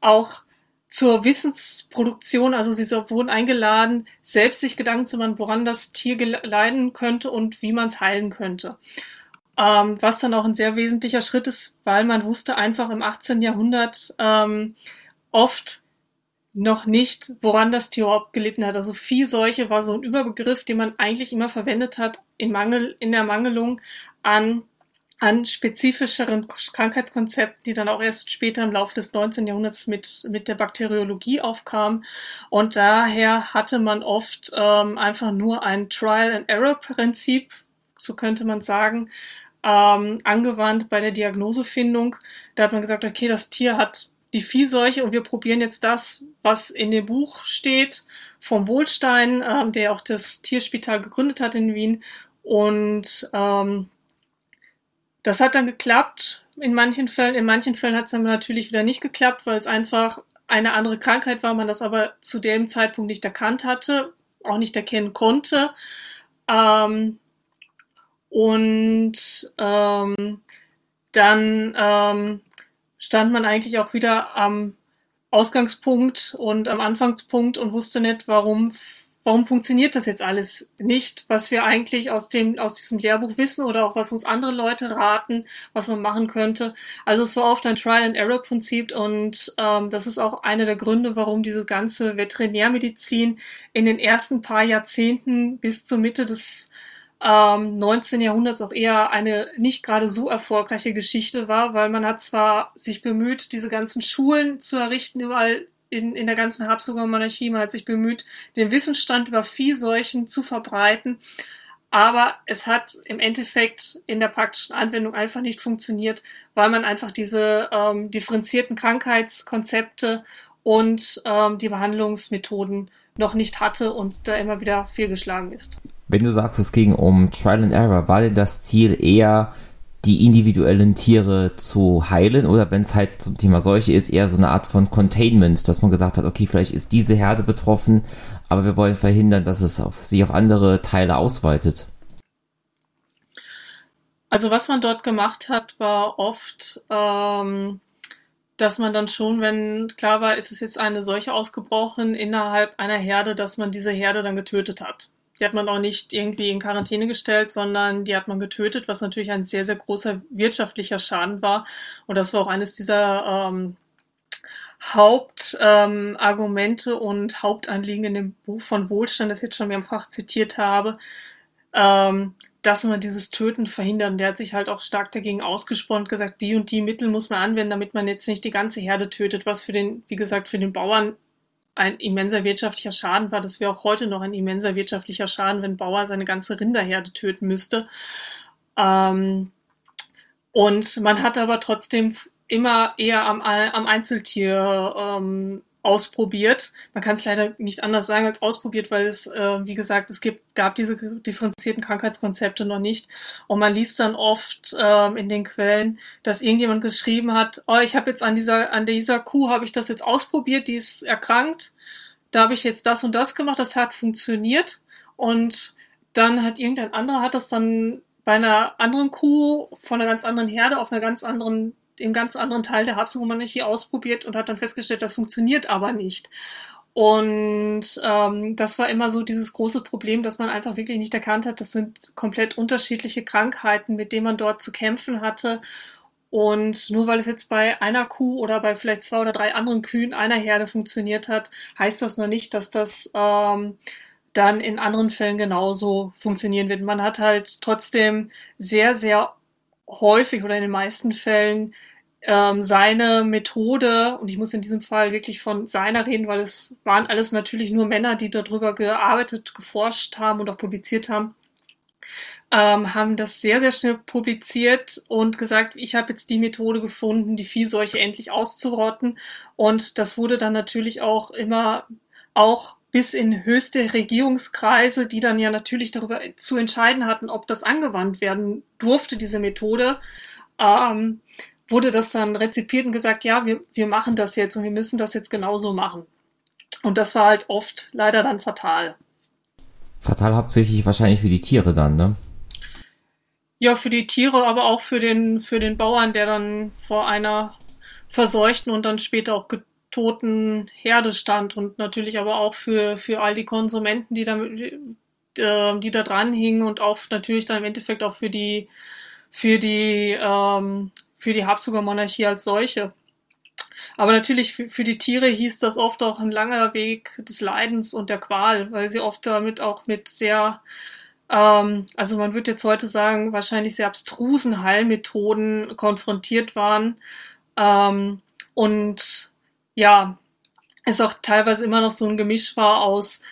auch zur Wissensproduktion, also sie wurden eingeladen, selbst sich Gedanken zu machen, woran das Tier leiden könnte und wie man es heilen könnte. Ähm, was dann auch ein sehr wesentlicher Schritt ist, weil man wusste einfach im 18. Jahrhundert ähm, oft noch nicht, woran das Tier überhaupt gelitten hat. Also Viehseuche war so ein Überbegriff, den man eigentlich immer verwendet hat in Mangel, in der Mangelung an an spezifischeren Krankheitskonzepten, die dann auch erst später im Laufe des 19. Jahrhunderts mit, mit der Bakteriologie aufkamen. Und daher hatte man oft ähm, einfach nur ein Trial-and-Error-Prinzip, so könnte man sagen, ähm, angewandt bei der Diagnosefindung. Da hat man gesagt, okay, das Tier hat die Viehseuche und wir probieren jetzt das, was in dem Buch steht, vom Wohlstein, ähm, der auch das Tierspital gegründet hat in Wien. Und ähm, das hat dann geklappt in manchen Fällen. In manchen Fällen hat es dann natürlich wieder nicht geklappt, weil es einfach eine andere Krankheit war, man das aber zu dem Zeitpunkt nicht erkannt hatte, auch nicht erkennen konnte. Ähm, und ähm, dann ähm, stand man eigentlich auch wieder am Ausgangspunkt und am Anfangspunkt und wusste nicht, warum, warum funktioniert das jetzt alles nicht, was wir eigentlich aus dem, aus diesem Lehrbuch wissen oder auch was uns andere Leute raten, was man machen könnte. Also es war oft ein Trial-and-Error-Prinzip und ähm, das ist auch einer der Gründe, warum diese ganze Veterinärmedizin in den ersten paar Jahrzehnten bis zur Mitte des ähm, 19. Jahrhunderts auch eher eine nicht gerade so erfolgreiche Geschichte war, weil man hat zwar sich bemüht, diese ganzen Schulen zu errichten, überall in, in der ganzen Habsburger Monarchie, man hat sich bemüht, den Wissensstand über Viehseuchen zu verbreiten, aber es hat im Endeffekt in der praktischen Anwendung einfach nicht funktioniert, weil man einfach diese ähm, differenzierten Krankheitskonzepte und ähm, die Behandlungsmethoden noch nicht hatte und da immer wieder fehlgeschlagen ist. Wenn du sagst, es ging um Trial and Error, war denn das Ziel eher die individuellen Tiere zu heilen oder wenn es halt zum Thema Seuche ist, eher so eine Art von Containment, dass man gesagt hat, okay, vielleicht ist diese Herde betroffen, aber wir wollen verhindern, dass es auf, sich auf andere Teile ausweitet. Also was man dort gemacht hat, war oft, ähm, dass man dann schon, wenn klar war, ist es jetzt eine Seuche ausgebrochen innerhalb einer Herde, dass man diese Herde dann getötet hat. Die hat man auch nicht irgendwie in Quarantäne gestellt, sondern die hat man getötet, was natürlich ein sehr, sehr großer wirtschaftlicher Schaden war. Und das war auch eines dieser ähm, Hauptargumente ähm, und Hauptanliegen in dem Buch von Wohlstand, das ich jetzt schon mehrfach zitiert habe, ähm, dass man dieses Töten verhindert. Und der hat sich halt auch stark dagegen ausgesprochen und gesagt, die und die Mittel muss man anwenden, damit man jetzt nicht die ganze Herde tötet, was für den, wie gesagt, für den Bauern ein immenser wirtschaftlicher Schaden war. Das wäre auch heute noch ein immenser wirtschaftlicher Schaden, wenn Bauer seine ganze Rinderherde töten müsste. Ähm, und man hat aber trotzdem immer eher am, am Einzeltier ähm, ausprobiert. Man kann es leider nicht anders sagen als ausprobiert, weil es, äh, wie gesagt, es gibt, gab diese differenzierten Krankheitskonzepte noch nicht. Und man liest dann oft ähm, in den Quellen, dass irgendjemand geschrieben hat, oh, ich habe jetzt an dieser, an dieser Kuh habe ich das jetzt ausprobiert, die ist erkrankt. Da habe ich jetzt das und das gemacht, das hat funktioniert. Und dann hat irgendein anderer hat das dann bei einer anderen Kuh von einer ganz anderen Herde auf einer ganz anderen im ganz anderen Teil der Habsburg-Monarchie ausprobiert und hat dann festgestellt, das funktioniert aber nicht. Und ähm, das war immer so dieses große Problem, dass man einfach wirklich nicht erkannt hat, das sind komplett unterschiedliche Krankheiten, mit denen man dort zu kämpfen hatte. Und nur weil es jetzt bei einer Kuh oder bei vielleicht zwei oder drei anderen Kühen einer Herde funktioniert hat, heißt das noch nicht, dass das ähm, dann in anderen Fällen genauso funktionieren wird. Man hat halt trotzdem sehr, sehr häufig oder in den meisten Fällen ähm, seine Methode, und ich muss in diesem Fall wirklich von seiner reden, weil es waren alles natürlich nur Männer, die darüber gearbeitet, geforscht haben und auch publiziert haben, ähm, haben das sehr, sehr schnell publiziert und gesagt, ich habe jetzt die Methode gefunden, die Viehseuche endlich auszurotten. Und das wurde dann natürlich auch immer auch bis in höchste Regierungskreise, die dann ja natürlich darüber zu entscheiden hatten, ob das angewandt werden durfte, diese Methode, ähm, wurde das dann rezipiert und gesagt, ja, wir, wir machen das jetzt und wir müssen das jetzt genauso machen. Und das war halt oft leider dann fatal. Fatal hauptsächlich wahrscheinlich für die Tiere dann, ne? Ja, für die Tiere, aber auch für den, für den Bauern, der dann vor einer verseuchten und dann später auch toten Herde stand und natürlich aber auch für, für all die Konsumenten, die da, äh, die da dran hingen und auch natürlich dann im Endeffekt auch für die, für die ähm, für die Habsburger Monarchie als solche. Aber natürlich für, für, die Tiere hieß das oft auch ein langer Weg des Leidens und der Qual, weil sie oft damit auch mit sehr, ähm, also man würde jetzt heute sagen, wahrscheinlich sehr abstrusen Heilmethoden konfrontiert waren. Ähm, und ja, es auch teilweise immer noch so ein Gemisch war aus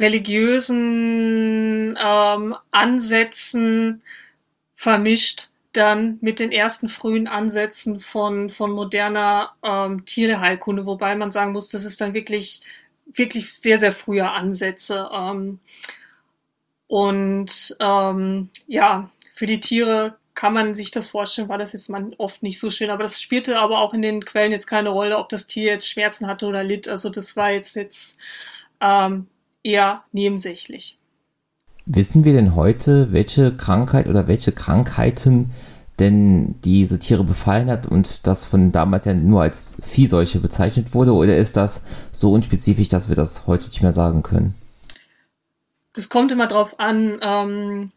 religiösen ähm, Ansätzen vermischt dann mit den ersten frühen Ansätzen von, von moderner ähm, Tierheilkunde, wobei man sagen muss, das ist dann wirklich, wirklich sehr, sehr frühe Ansätze. Ähm, und ähm, ja, für die Tiere kann man sich das vorstellen, war das jetzt man oft nicht so schön. Aber das spielte aber auch in den Quellen jetzt keine Rolle, ob das Tier jetzt Schmerzen hatte oder litt. Also das war jetzt, jetzt ähm, eher nebensächlich. Wissen wir denn heute, welche Krankheit oder welche Krankheiten denn diese Tiere befallen hat und das von damals ja nur als Viehseuche bezeichnet wurde? Oder ist das so unspezifisch, dass wir das heute nicht mehr sagen können? das kommt immer drauf an. Ähm,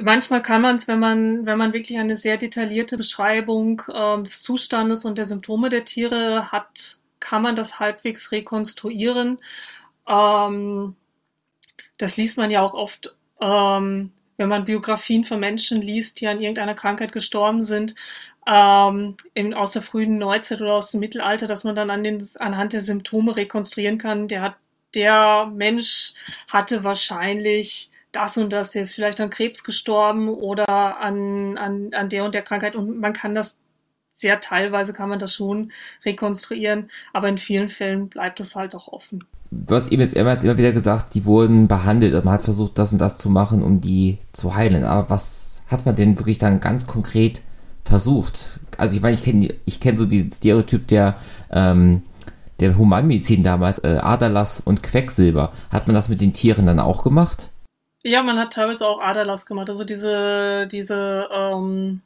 manchmal kann man es, wenn man, wenn man wirklich eine sehr detaillierte Beschreibung ähm, des Zustandes und der Symptome der Tiere hat, kann man das halbwegs rekonstruieren. Ähm, das liest man ja auch oft, ähm, wenn man Biografien von Menschen liest, die an irgendeiner Krankheit gestorben sind, ähm, in, aus der frühen Neuzeit oder aus dem Mittelalter, dass man dann an den, anhand der Symptome rekonstruieren kann, der hat, der Mensch hatte wahrscheinlich das und das, der ist vielleicht an Krebs gestorben oder an, an, an der und der Krankheit und man kann das sehr teilweise kann man das schon rekonstruieren, aber in vielen Fällen bleibt es halt auch offen. Du hast eben jetzt immer wieder gesagt, die wurden behandelt und man hat versucht, das und das zu machen, um die zu heilen. Aber was hat man denn wirklich dann ganz konkret versucht? Also ich meine, ich kenne ich kenn so diesen Stereotyp der, ähm, der Humanmedizin damals, äh, Aderlass und Quecksilber. Hat man das mit den Tieren dann auch gemacht? Ja, man hat teilweise auch Aderlass gemacht. Also diese, diese, ähm,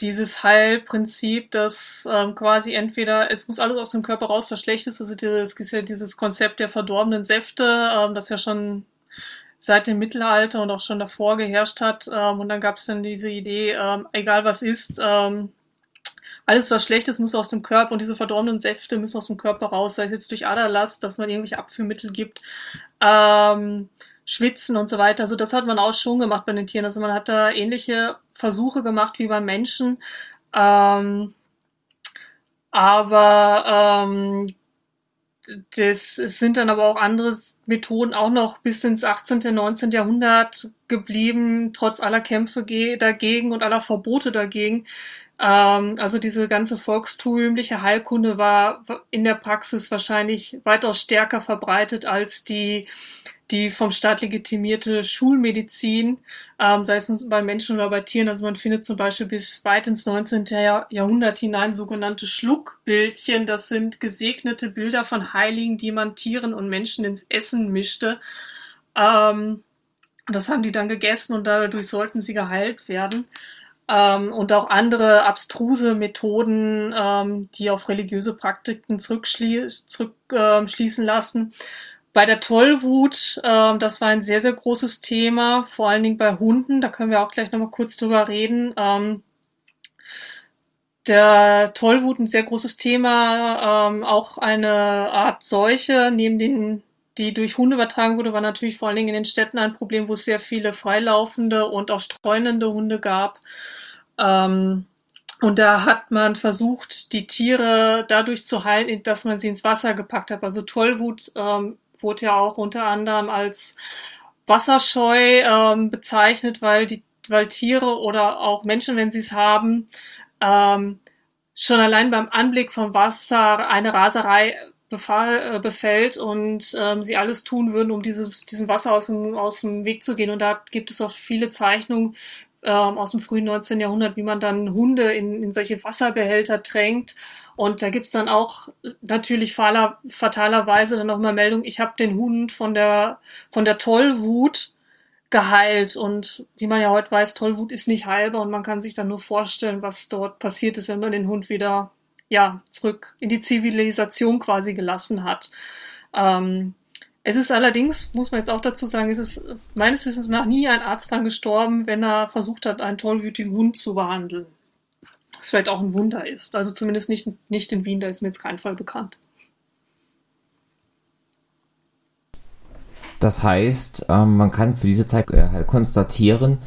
dieses Heilprinzip, dass ähm, quasi entweder es muss alles aus dem Körper raus, was schlecht ist. Also dieses, dieses Konzept der verdorbenen Säfte, ähm, das ja schon seit dem Mittelalter und auch schon davor geherrscht hat. Ähm, und dann gab es dann diese Idee, ähm, egal was ist, ähm, alles was schlecht ist, muss aus dem Körper und diese verdorbenen Säfte müssen aus dem Körper raus, sei es jetzt durch Aderlass, dass man irgendwelche Abführmittel gibt. Ähm, Schwitzen und so weiter. Also das hat man auch schon gemacht bei den Tieren. Also man hat da ähnliche Versuche gemacht wie beim Menschen. Ähm, aber ähm, das es sind dann aber auch andere Methoden auch noch bis ins 18., 19. Jahrhundert geblieben, trotz aller Kämpfe dagegen und aller Verbote dagegen. Ähm, also diese ganze volkstümliche Heilkunde war in der Praxis wahrscheinlich weitaus stärker verbreitet als die die vom Staat legitimierte Schulmedizin, ähm, sei es bei Menschen oder bei Tieren. Also man findet zum Beispiel bis weit ins 19. Jahrhundert hinein sogenannte Schluckbildchen. Das sind gesegnete Bilder von Heiligen, die man Tieren und Menschen ins Essen mischte. Ähm, das haben die dann gegessen und dadurch sollten sie geheilt werden. Ähm, und auch andere abstruse Methoden, ähm, die auf religiöse Praktiken zurückschließen zurück, äh, lassen. Bei der Tollwut, äh, das war ein sehr, sehr großes Thema, vor allen Dingen bei Hunden. Da können wir auch gleich nochmal kurz drüber reden. Ähm, der Tollwut ein sehr großes Thema, ähm, auch eine Art Seuche, neben den, die durch Hunde übertragen wurde, war natürlich vor allen Dingen in den Städten ein Problem, wo es sehr viele freilaufende und auch streunende Hunde gab. Ähm, und da hat man versucht, die Tiere dadurch zu heilen, dass man sie ins Wasser gepackt hat. Also Tollwut ähm, wurde ja auch unter anderem als wasserscheu ähm, bezeichnet, weil die, weil Tiere oder auch Menschen, wenn sie es haben, ähm, schon allein beim Anblick vom Wasser eine Raserei befall, äh, befällt und ähm, sie alles tun würden, um dieses, diesem Wasser aus dem, aus dem Weg zu gehen. Und da gibt es auch viele Zeichnungen ähm, aus dem frühen 19. Jahrhundert, wie man dann Hunde in, in solche Wasserbehälter tränkt und da gibt's dann auch natürlich faler, fatalerweise dann nochmal Meldung, ich habe den Hund von der, von der Tollwut geheilt. Und wie man ja heute weiß, Tollwut ist nicht heilbar und man kann sich dann nur vorstellen, was dort passiert ist, wenn man den Hund wieder ja, zurück in die Zivilisation quasi gelassen hat. Ähm, es ist allerdings, muss man jetzt auch dazu sagen, es ist meines Wissens nach nie ein Arzt dran gestorben, wenn er versucht hat, einen tollwütigen Hund zu behandeln was vielleicht auch ein Wunder ist. Also zumindest nicht, nicht in Wien, da ist mir jetzt kein Fall bekannt. Das heißt, ähm, man kann für diese Zeit äh, halt konstatieren,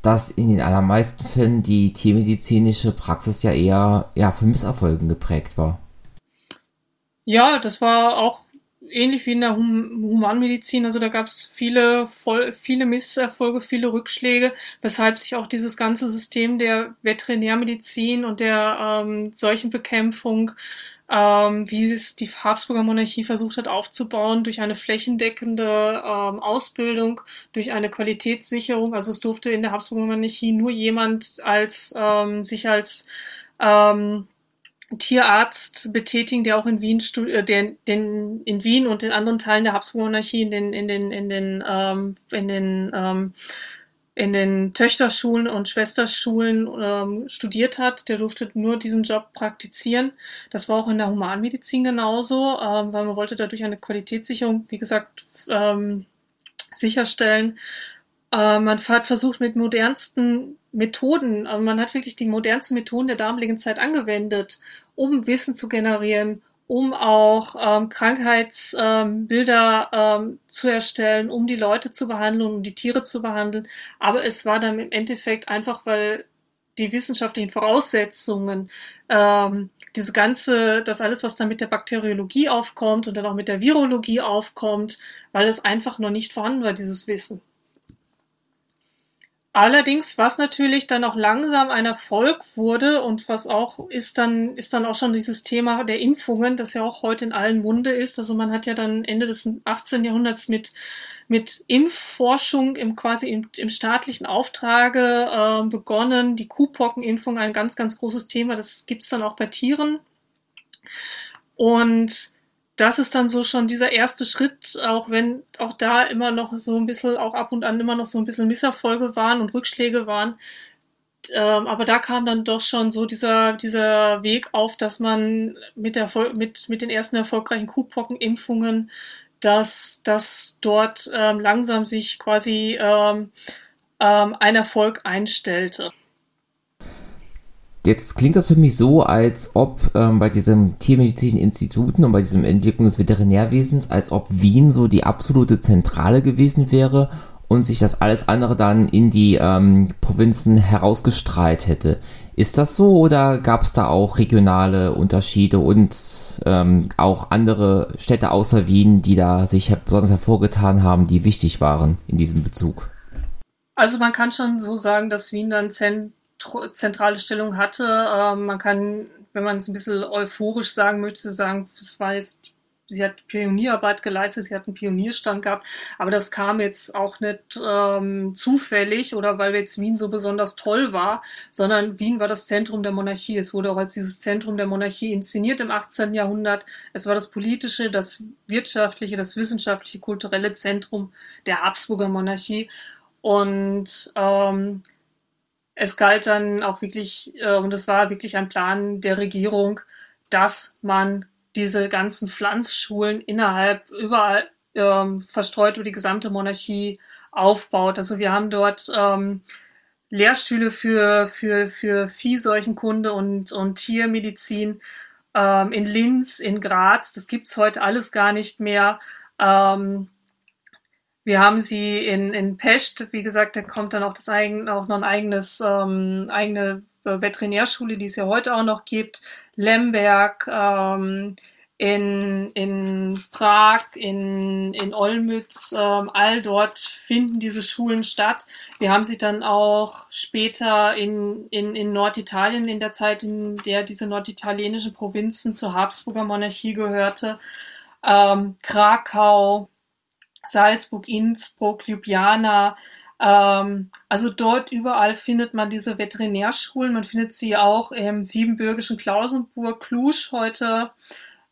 dass in den allermeisten Fällen die tiermedizinische Praxis ja eher ja, von Misserfolgen geprägt war. Ja, das war auch ähnlich wie in der hum Humanmedizin. Also da gab es viele, viele Misserfolge, viele Rückschläge, weshalb sich auch dieses ganze System der Veterinärmedizin und der ähm, Seuchenbekämpfung, ähm, wie es die Habsburger Monarchie versucht hat aufzubauen, durch eine flächendeckende ähm, Ausbildung, durch eine Qualitätssicherung. Also es durfte in der Habsburger Monarchie nur jemand als ähm, sich als ähm, Tierarzt betätigen, der auch in Wien, äh, der, den, in Wien und in anderen Teilen der Habsburg-Monarchie in den, in den, in den, ähm, in den, ähm, in den Töchterschulen und Schwesterschulen ähm, studiert hat, der durfte nur diesen Job praktizieren. Das war auch in der Humanmedizin genauso, ähm, weil man wollte dadurch eine Qualitätssicherung, wie gesagt, ähm, sicherstellen. Äh, man hat versucht mit modernsten Methoden, also man hat wirklich die modernsten Methoden der damaligen Zeit angewendet, um Wissen zu generieren, um auch ähm, Krankheitsbilder ähm, ähm, zu erstellen, um die Leute zu behandeln, um die Tiere zu behandeln. Aber es war dann im Endeffekt einfach, weil die wissenschaftlichen Voraussetzungen, ähm, diese ganze, das alles, was dann mit der Bakteriologie aufkommt und dann auch mit der Virologie aufkommt, weil es einfach noch nicht vorhanden war, dieses Wissen. Allerdings, was natürlich dann auch langsam ein Erfolg wurde und was auch ist dann, ist dann auch schon dieses Thema der Impfungen, das ja auch heute in allen Munde ist. Also man hat ja dann Ende des 18. Jahrhunderts mit, mit Impfforschung im quasi im, im staatlichen Auftrage äh, begonnen. Die Kuhpockenimpfung ein ganz, ganz großes Thema. Das gibt's dann auch bei Tieren. Und das ist dann so schon dieser erste Schritt, auch wenn auch da immer noch so ein bisschen, auch ab und an immer noch so ein bisschen Misserfolge waren und Rückschläge waren. Ähm, aber da kam dann doch schon so dieser, dieser Weg auf, dass man mit, der, mit, mit den ersten erfolgreichen Kuhpockenimpfungen, dass, dass dort ähm, langsam sich quasi ähm, ähm, ein Erfolg einstellte. Jetzt klingt das für mich so, als ob ähm, bei diesem tiermedizinischen Instituten und bei diesem Entwicklung des Veterinärwesens, als ob Wien so die absolute Zentrale gewesen wäre und sich das alles andere dann in die ähm, Provinzen herausgestrahlt hätte. Ist das so oder gab es da auch regionale Unterschiede und ähm, auch andere Städte außer Wien, die da sich besonders hervorgetan haben, die wichtig waren in diesem Bezug? Also man kann schon so sagen, dass Wien dann zentral zentrale Stellung hatte. Ähm, man kann, wenn man es ein bisschen euphorisch sagen möchte, sagen, es war jetzt, sie hat Pionierarbeit geleistet, sie hat einen Pionierstand gehabt, aber das kam jetzt auch nicht ähm, zufällig oder weil jetzt Wien so besonders toll war, sondern Wien war das Zentrum der Monarchie. Es wurde auch als dieses Zentrum der Monarchie inszeniert im 18. Jahrhundert. Es war das politische, das wirtschaftliche, das wissenschaftliche, kulturelle Zentrum der Habsburger Monarchie. Und ähm, es galt dann auch wirklich, äh, und es war wirklich ein Plan der Regierung, dass man diese ganzen Pflanzschulen innerhalb überall ähm, verstreut über die gesamte Monarchie aufbaut. Also wir haben dort ähm, Lehrstühle für, für, für Viehseuchenkunde und, und Tiermedizin ähm, in Linz, in Graz. Das gibt's heute alles gar nicht mehr. Ähm, wir haben sie in, in Pest, wie gesagt, da kommt dann auch das eigen, auch noch ein eigenes, ähm, eigene äh, Veterinärschule, die es ja heute auch noch gibt. Lemberg, ähm, in, in Prag, in, in Olmütz, ähm, all dort finden diese Schulen statt. Wir haben sie dann auch später in, in, in Norditalien, in der Zeit, in der diese norditalienischen Provinzen zur Habsburger Monarchie gehörte, ähm, Krakau, Salzburg, Innsbruck, Ljubljana. Ähm, also dort überall findet man diese Veterinärschulen. Man findet sie auch im siebenbürgischen Klausenburg, Cluj heute,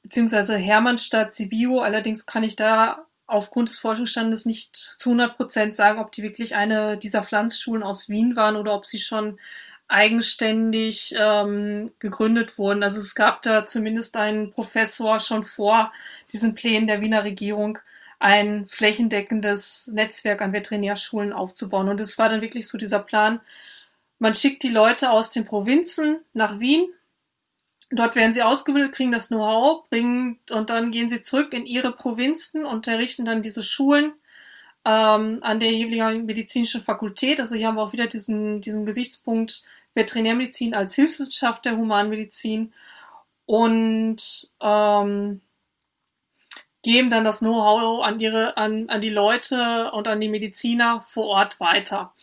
beziehungsweise Hermannstadt, Sibiu. Allerdings kann ich da aufgrund des Forschungsstandes nicht zu 100 Prozent sagen, ob die wirklich eine dieser Pflanzschulen aus Wien waren oder ob sie schon eigenständig ähm, gegründet wurden. Also es gab da zumindest einen Professor schon vor diesen Plänen der Wiener Regierung, ein flächendeckendes Netzwerk an Veterinärschulen aufzubauen. Und es war dann wirklich so dieser Plan, man schickt die Leute aus den Provinzen nach Wien. Dort werden sie ausgebildet, kriegen das Know-how, bringen und dann gehen sie zurück in ihre Provinzen und errichten dann diese Schulen ähm, an der jeweiligen medizinischen Fakultät. Also hier haben wir auch wieder diesen, diesen Gesichtspunkt Veterinärmedizin als Hilfswissenschaft der Humanmedizin. Und ähm, geben dann das Know-how an an, an die Leute und an die Mediziner vor Ort weiter.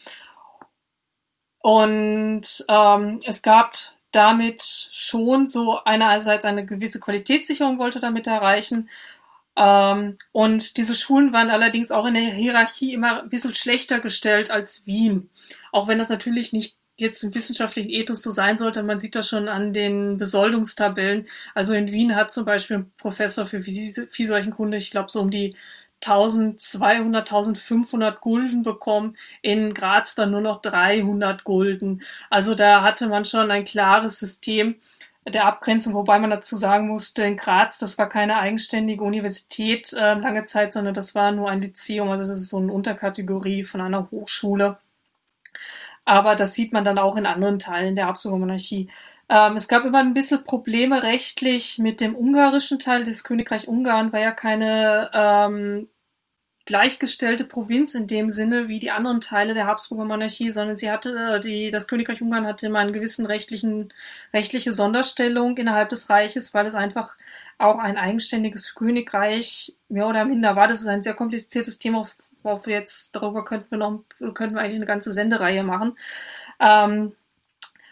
Und ähm, es gab damit schon so einerseits eine gewisse Qualitätssicherung wollte damit erreichen. Ähm, und diese Schulen waren allerdings auch in der Hierarchie immer ein bisschen schlechter gestellt als Wien. Auch wenn das natürlich nicht jetzt im wissenschaftlichen Ethos so sein sollte. Man sieht das schon an den Besoldungstabellen. Also in Wien hat zum Beispiel ein Professor für Viehseuchenkunde, ich glaube, so um die 1200, 1500 Gulden bekommen, in Graz dann nur noch 300 Gulden. Also da hatte man schon ein klares System der Abgrenzung, wobei man dazu sagen musste, in Graz, das war keine eigenständige Universität äh, lange Zeit, sondern das war nur ein Lyzeum, also das ist so eine Unterkategorie von einer Hochschule. Aber das sieht man dann auch in anderen Teilen der Habsburger Monarchie. Ähm, es gab immer ein bisschen Probleme rechtlich mit dem ungarischen Teil. Das Königreich Ungarn war ja keine ähm, gleichgestellte Provinz in dem Sinne wie die anderen Teile der Habsburger Monarchie, sondern sie hatte, äh, die, das Königreich Ungarn hatte immer einen gewissen rechtlichen, rechtliche Sonderstellung innerhalb des Reiches, weil es einfach auch ein eigenständiges Königreich mehr oder minder war. Das ist ein sehr kompliziertes Thema, worauf wir jetzt, darüber könnten wir noch, könnten wir eigentlich eine ganze Sendereihe machen. Ähm,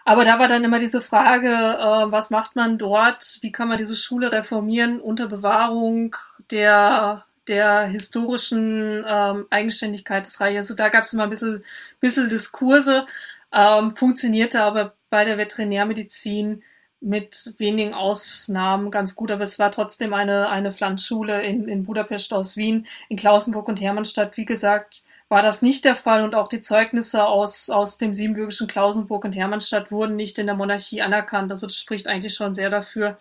aber da war dann immer diese Frage, äh, was macht man dort? Wie kann man diese Schule reformieren unter Bewahrung der, der historischen ähm, Eigenständigkeit des Reiches? Also da gab es immer ein bisschen, bisschen Diskurse, ähm, funktionierte aber bei der Veterinärmedizin mit wenigen Ausnahmen ganz gut, aber es war trotzdem eine, eine Pflanzschule in, in Budapest aus Wien, in Klausenburg und Hermannstadt, wie gesagt, war das nicht der Fall und auch die Zeugnisse aus, aus dem siebenbürgischen Klausenburg und Hermannstadt wurden nicht in der Monarchie anerkannt. Also das spricht eigentlich schon sehr dafür,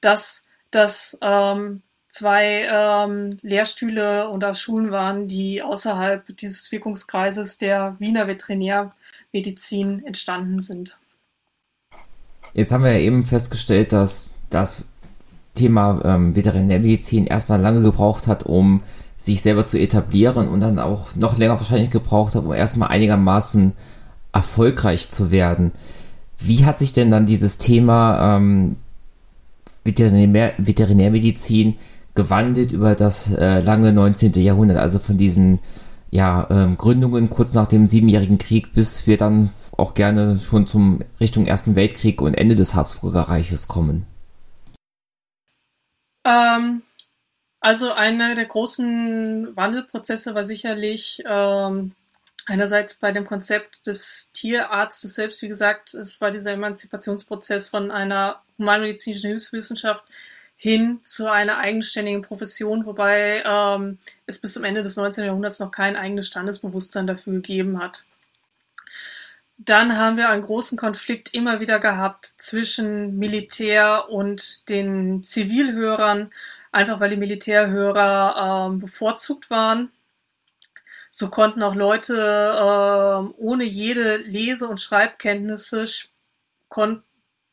dass das ähm, zwei ähm, Lehrstühle oder Schulen waren, die außerhalb dieses Wirkungskreises der Wiener Veterinärmedizin entstanden sind. Jetzt haben wir ja eben festgestellt, dass das Thema ähm, Veterinärmedizin erstmal lange gebraucht hat, um sich selber zu etablieren und dann auch noch länger wahrscheinlich gebraucht hat, um erstmal einigermaßen erfolgreich zu werden. Wie hat sich denn dann dieses Thema ähm, Veterinär, Veterinärmedizin gewandelt über das äh, lange 19. Jahrhundert, also von diesen ja, ähm, Gründungen kurz nach dem Siebenjährigen Krieg, bis wir dann auch gerne schon zum Richtung Ersten Weltkrieg und Ende des Habsburger Reiches kommen? Ähm, also einer der großen Wandelprozesse war sicherlich ähm, einerseits bei dem Konzept des Tierarztes selbst, wie gesagt, es war dieser Emanzipationsprozess von einer humanmedizinischen Hilfswissenschaft hin zu einer eigenständigen Profession, wobei ähm, es bis zum Ende des 19. Jahrhunderts noch kein eigenes Standesbewusstsein dafür gegeben hat. Dann haben wir einen großen Konflikt immer wieder gehabt zwischen Militär und den Zivilhörern, einfach weil die Militärhörer ähm, bevorzugt waren. So konnten auch Leute ähm, ohne jede Lese- und Schreibkenntnisse konnten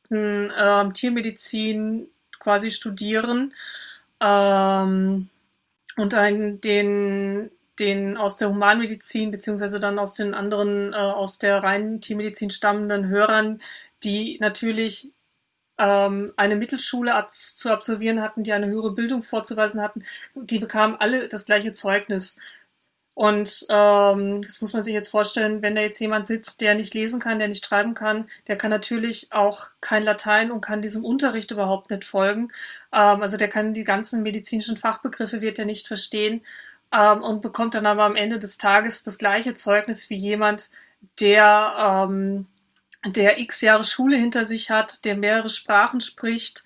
ähm, Tiermedizin quasi studieren ähm, und einen, den, den aus der Humanmedizin beziehungsweise dann aus den anderen, äh, aus der reinen Tiermedizin stammenden Hörern, die natürlich ähm, eine Mittelschule ab zu absolvieren hatten, die eine höhere Bildung vorzuweisen hatten, die bekamen alle das gleiche Zeugnis. Und ähm, das muss man sich jetzt vorstellen, wenn da jetzt jemand sitzt, der nicht lesen kann, der nicht schreiben kann, der kann natürlich auch kein Latein und kann diesem Unterricht überhaupt nicht folgen. Ähm, also der kann die ganzen medizinischen Fachbegriffe, wird er nicht verstehen ähm, und bekommt dann aber am Ende des Tages das gleiche Zeugnis wie jemand, der ähm, der x Jahre Schule hinter sich hat, der mehrere Sprachen spricht,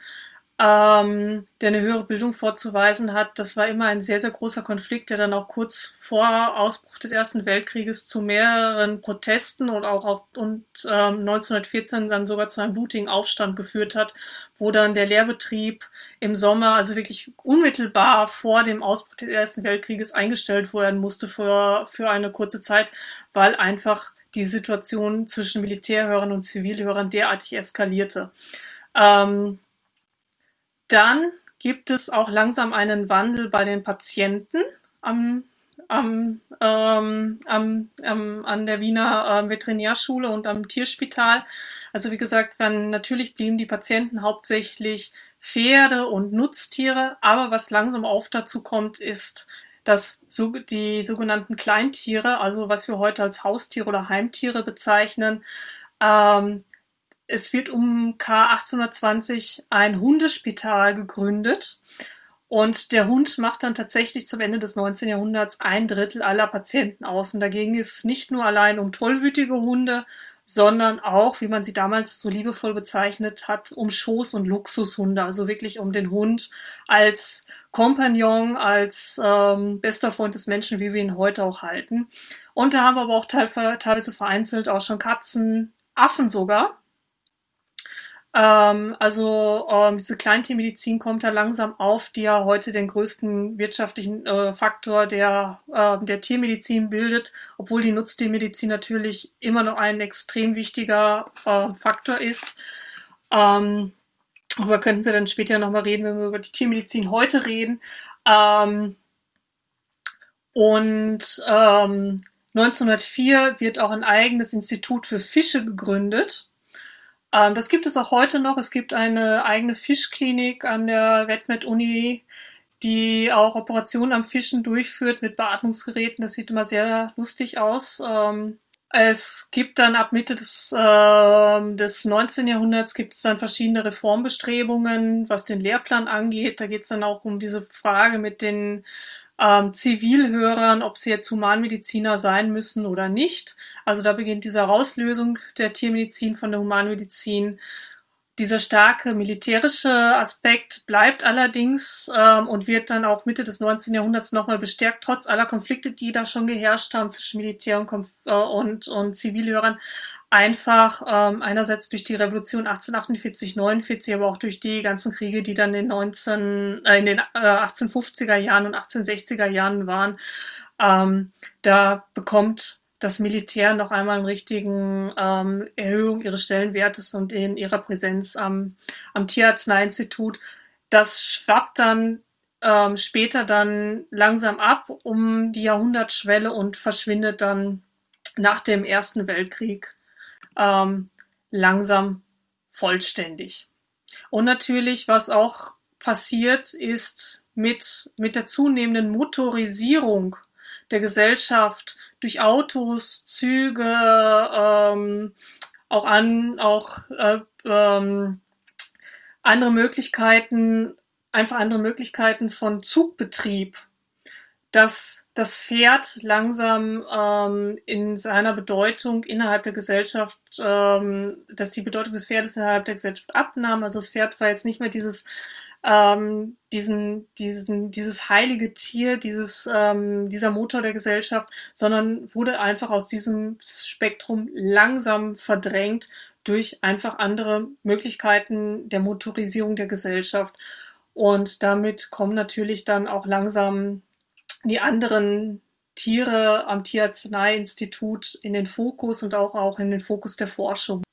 ähm, der eine höhere Bildung vorzuweisen hat. Das war immer ein sehr, sehr großer Konflikt, der dann auch kurz vor Ausbruch des Ersten Weltkrieges zu mehreren Protesten und auch auf, und ähm, 1914 dann sogar zu einem blutigen Aufstand geführt hat, wo dann der Lehrbetrieb im Sommer, also wirklich unmittelbar vor dem Ausbruch des Ersten Weltkrieges eingestellt werden musste für, für eine kurze Zeit, weil einfach die Situation zwischen Militärhörern und Zivilhörern derartig eskalierte. Ähm, dann gibt es auch langsam einen Wandel bei den Patienten am, am, ähm, am, am, an der Wiener äh, Veterinärschule und am Tierspital. Also wie gesagt, wenn, natürlich blieben die Patienten hauptsächlich Pferde und Nutztiere, aber was langsam auf dazu kommt, ist dass so, die sogenannten Kleintiere, also was wir heute als Haustiere oder Heimtiere bezeichnen, ähm, es wird um K 1820 ein Hundespital gegründet. Und der Hund macht dann tatsächlich zum Ende des 19. Jahrhunderts ein Drittel aller Patienten aus. Und dagegen ist es nicht nur allein um tollwütige Hunde, sondern auch, wie man sie damals so liebevoll bezeichnet hat, um Schoß- und Luxushunde. Also wirklich um den Hund als Kompagnon, als ähm, bester Freund des Menschen, wie wir ihn heute auch halten. Und da haben wir aber auch teilweise vereinzelt auch schon Katzen, Affen sogar. Ähm, also ähm, diese Kleintiermedizin kommt da langsam auf, die ja heute den größten wirtschaftlichen äh, Faktor der, äh, der Tiermedizin bildet, obwohl die Nutztiermedizin natürlich immer noch ein extrem wichtiger äh, Faktor ist. Ähm, darüber könnten wir dann später nochmal reden, wenn wir über die Tiermedizin heute reden. Ähm, und ähm, 1904 wird auch ein eigenes Institut für Fische gegründet. Ähm, das gibt es auch heute noch. Es gibt eine eigene Fischklinik an der Vetmed-Uni, die auch Operationen am Fischen durchführt mit Beatmungsgeräten. Das sieht immer sehr lustig aus. Ähm, es gibt dann ab Mitte des, äh, des 19. Jahrhunderts gibt es dann verschiedene Reformbestrebungen, was den Lehrplan angeht. Da geht es dann auch um diese Frage mit den ähm, Zivilhörern, ob sie jetzt Humanmediziner sein müssen oder nicht. Also da beginnt diese Rauslösung der Tiermedizin von der Humanmedizin. Dieser starke militärische Aspekt bleibt allerdings ähm, und wird dann auch Mitte des 19. Jahrhunderts nochmal bestärkt, trotz aller Konflikte, die da schon geherrscht haben zwischen Militär und, äh, und, und Zivilhörern einfach ähm, einerseits durch die Revolution 1848, 49, aber auch durch die ganzen Kriege, die dann in, 19, äh, in den äh, 1850er Jahren und 1860er Jahren waren. Ähm, da bekommt das Militär noch einmal einen richtigen ähm, Erhöhung ihres Stellenwertes und in ihrer Präsenz am, am Tierarzneiinstitut. Das schwappt dann ähm, später dann langsam ab um die Jahrhundertschwelle und verschwindet dann nach dem Ersten Weltkrieg ähm, langsam vollständig. Und natürlich, was auch passiert, ist mit, mit der zunehmenden Motorisierung der Gesellschaft durch Autos, Züge, ähm, auch an, auch äh, ähm, andere Möglichkeiten, einfach andere Möglichkeiten von Zugbetrieb dass das Pferd langsam ähm, in seiner Bedeutung innerhalb der Gesellschaft, ähm, dass die Bedeutung des Pferdes innerhalb der Gesellschaft abnahm. Also das Pferd war jetzt nicht mehr dieses ähm, diesen, diesen, dieses heilige Tier, dieses, ähm, dieser Motor der Gesellschaft, sondern wurde einfach aus diesem Spektrum langsam verdrängt durch einfach andere Möglichkeiten der Motorisierung der Gesellschaft. Und damit kommen natürlich dann auch langsam die anderen Tiere am Tierarzneiinstitut in den Fokus und auch, auch in den Fokus der Forschung.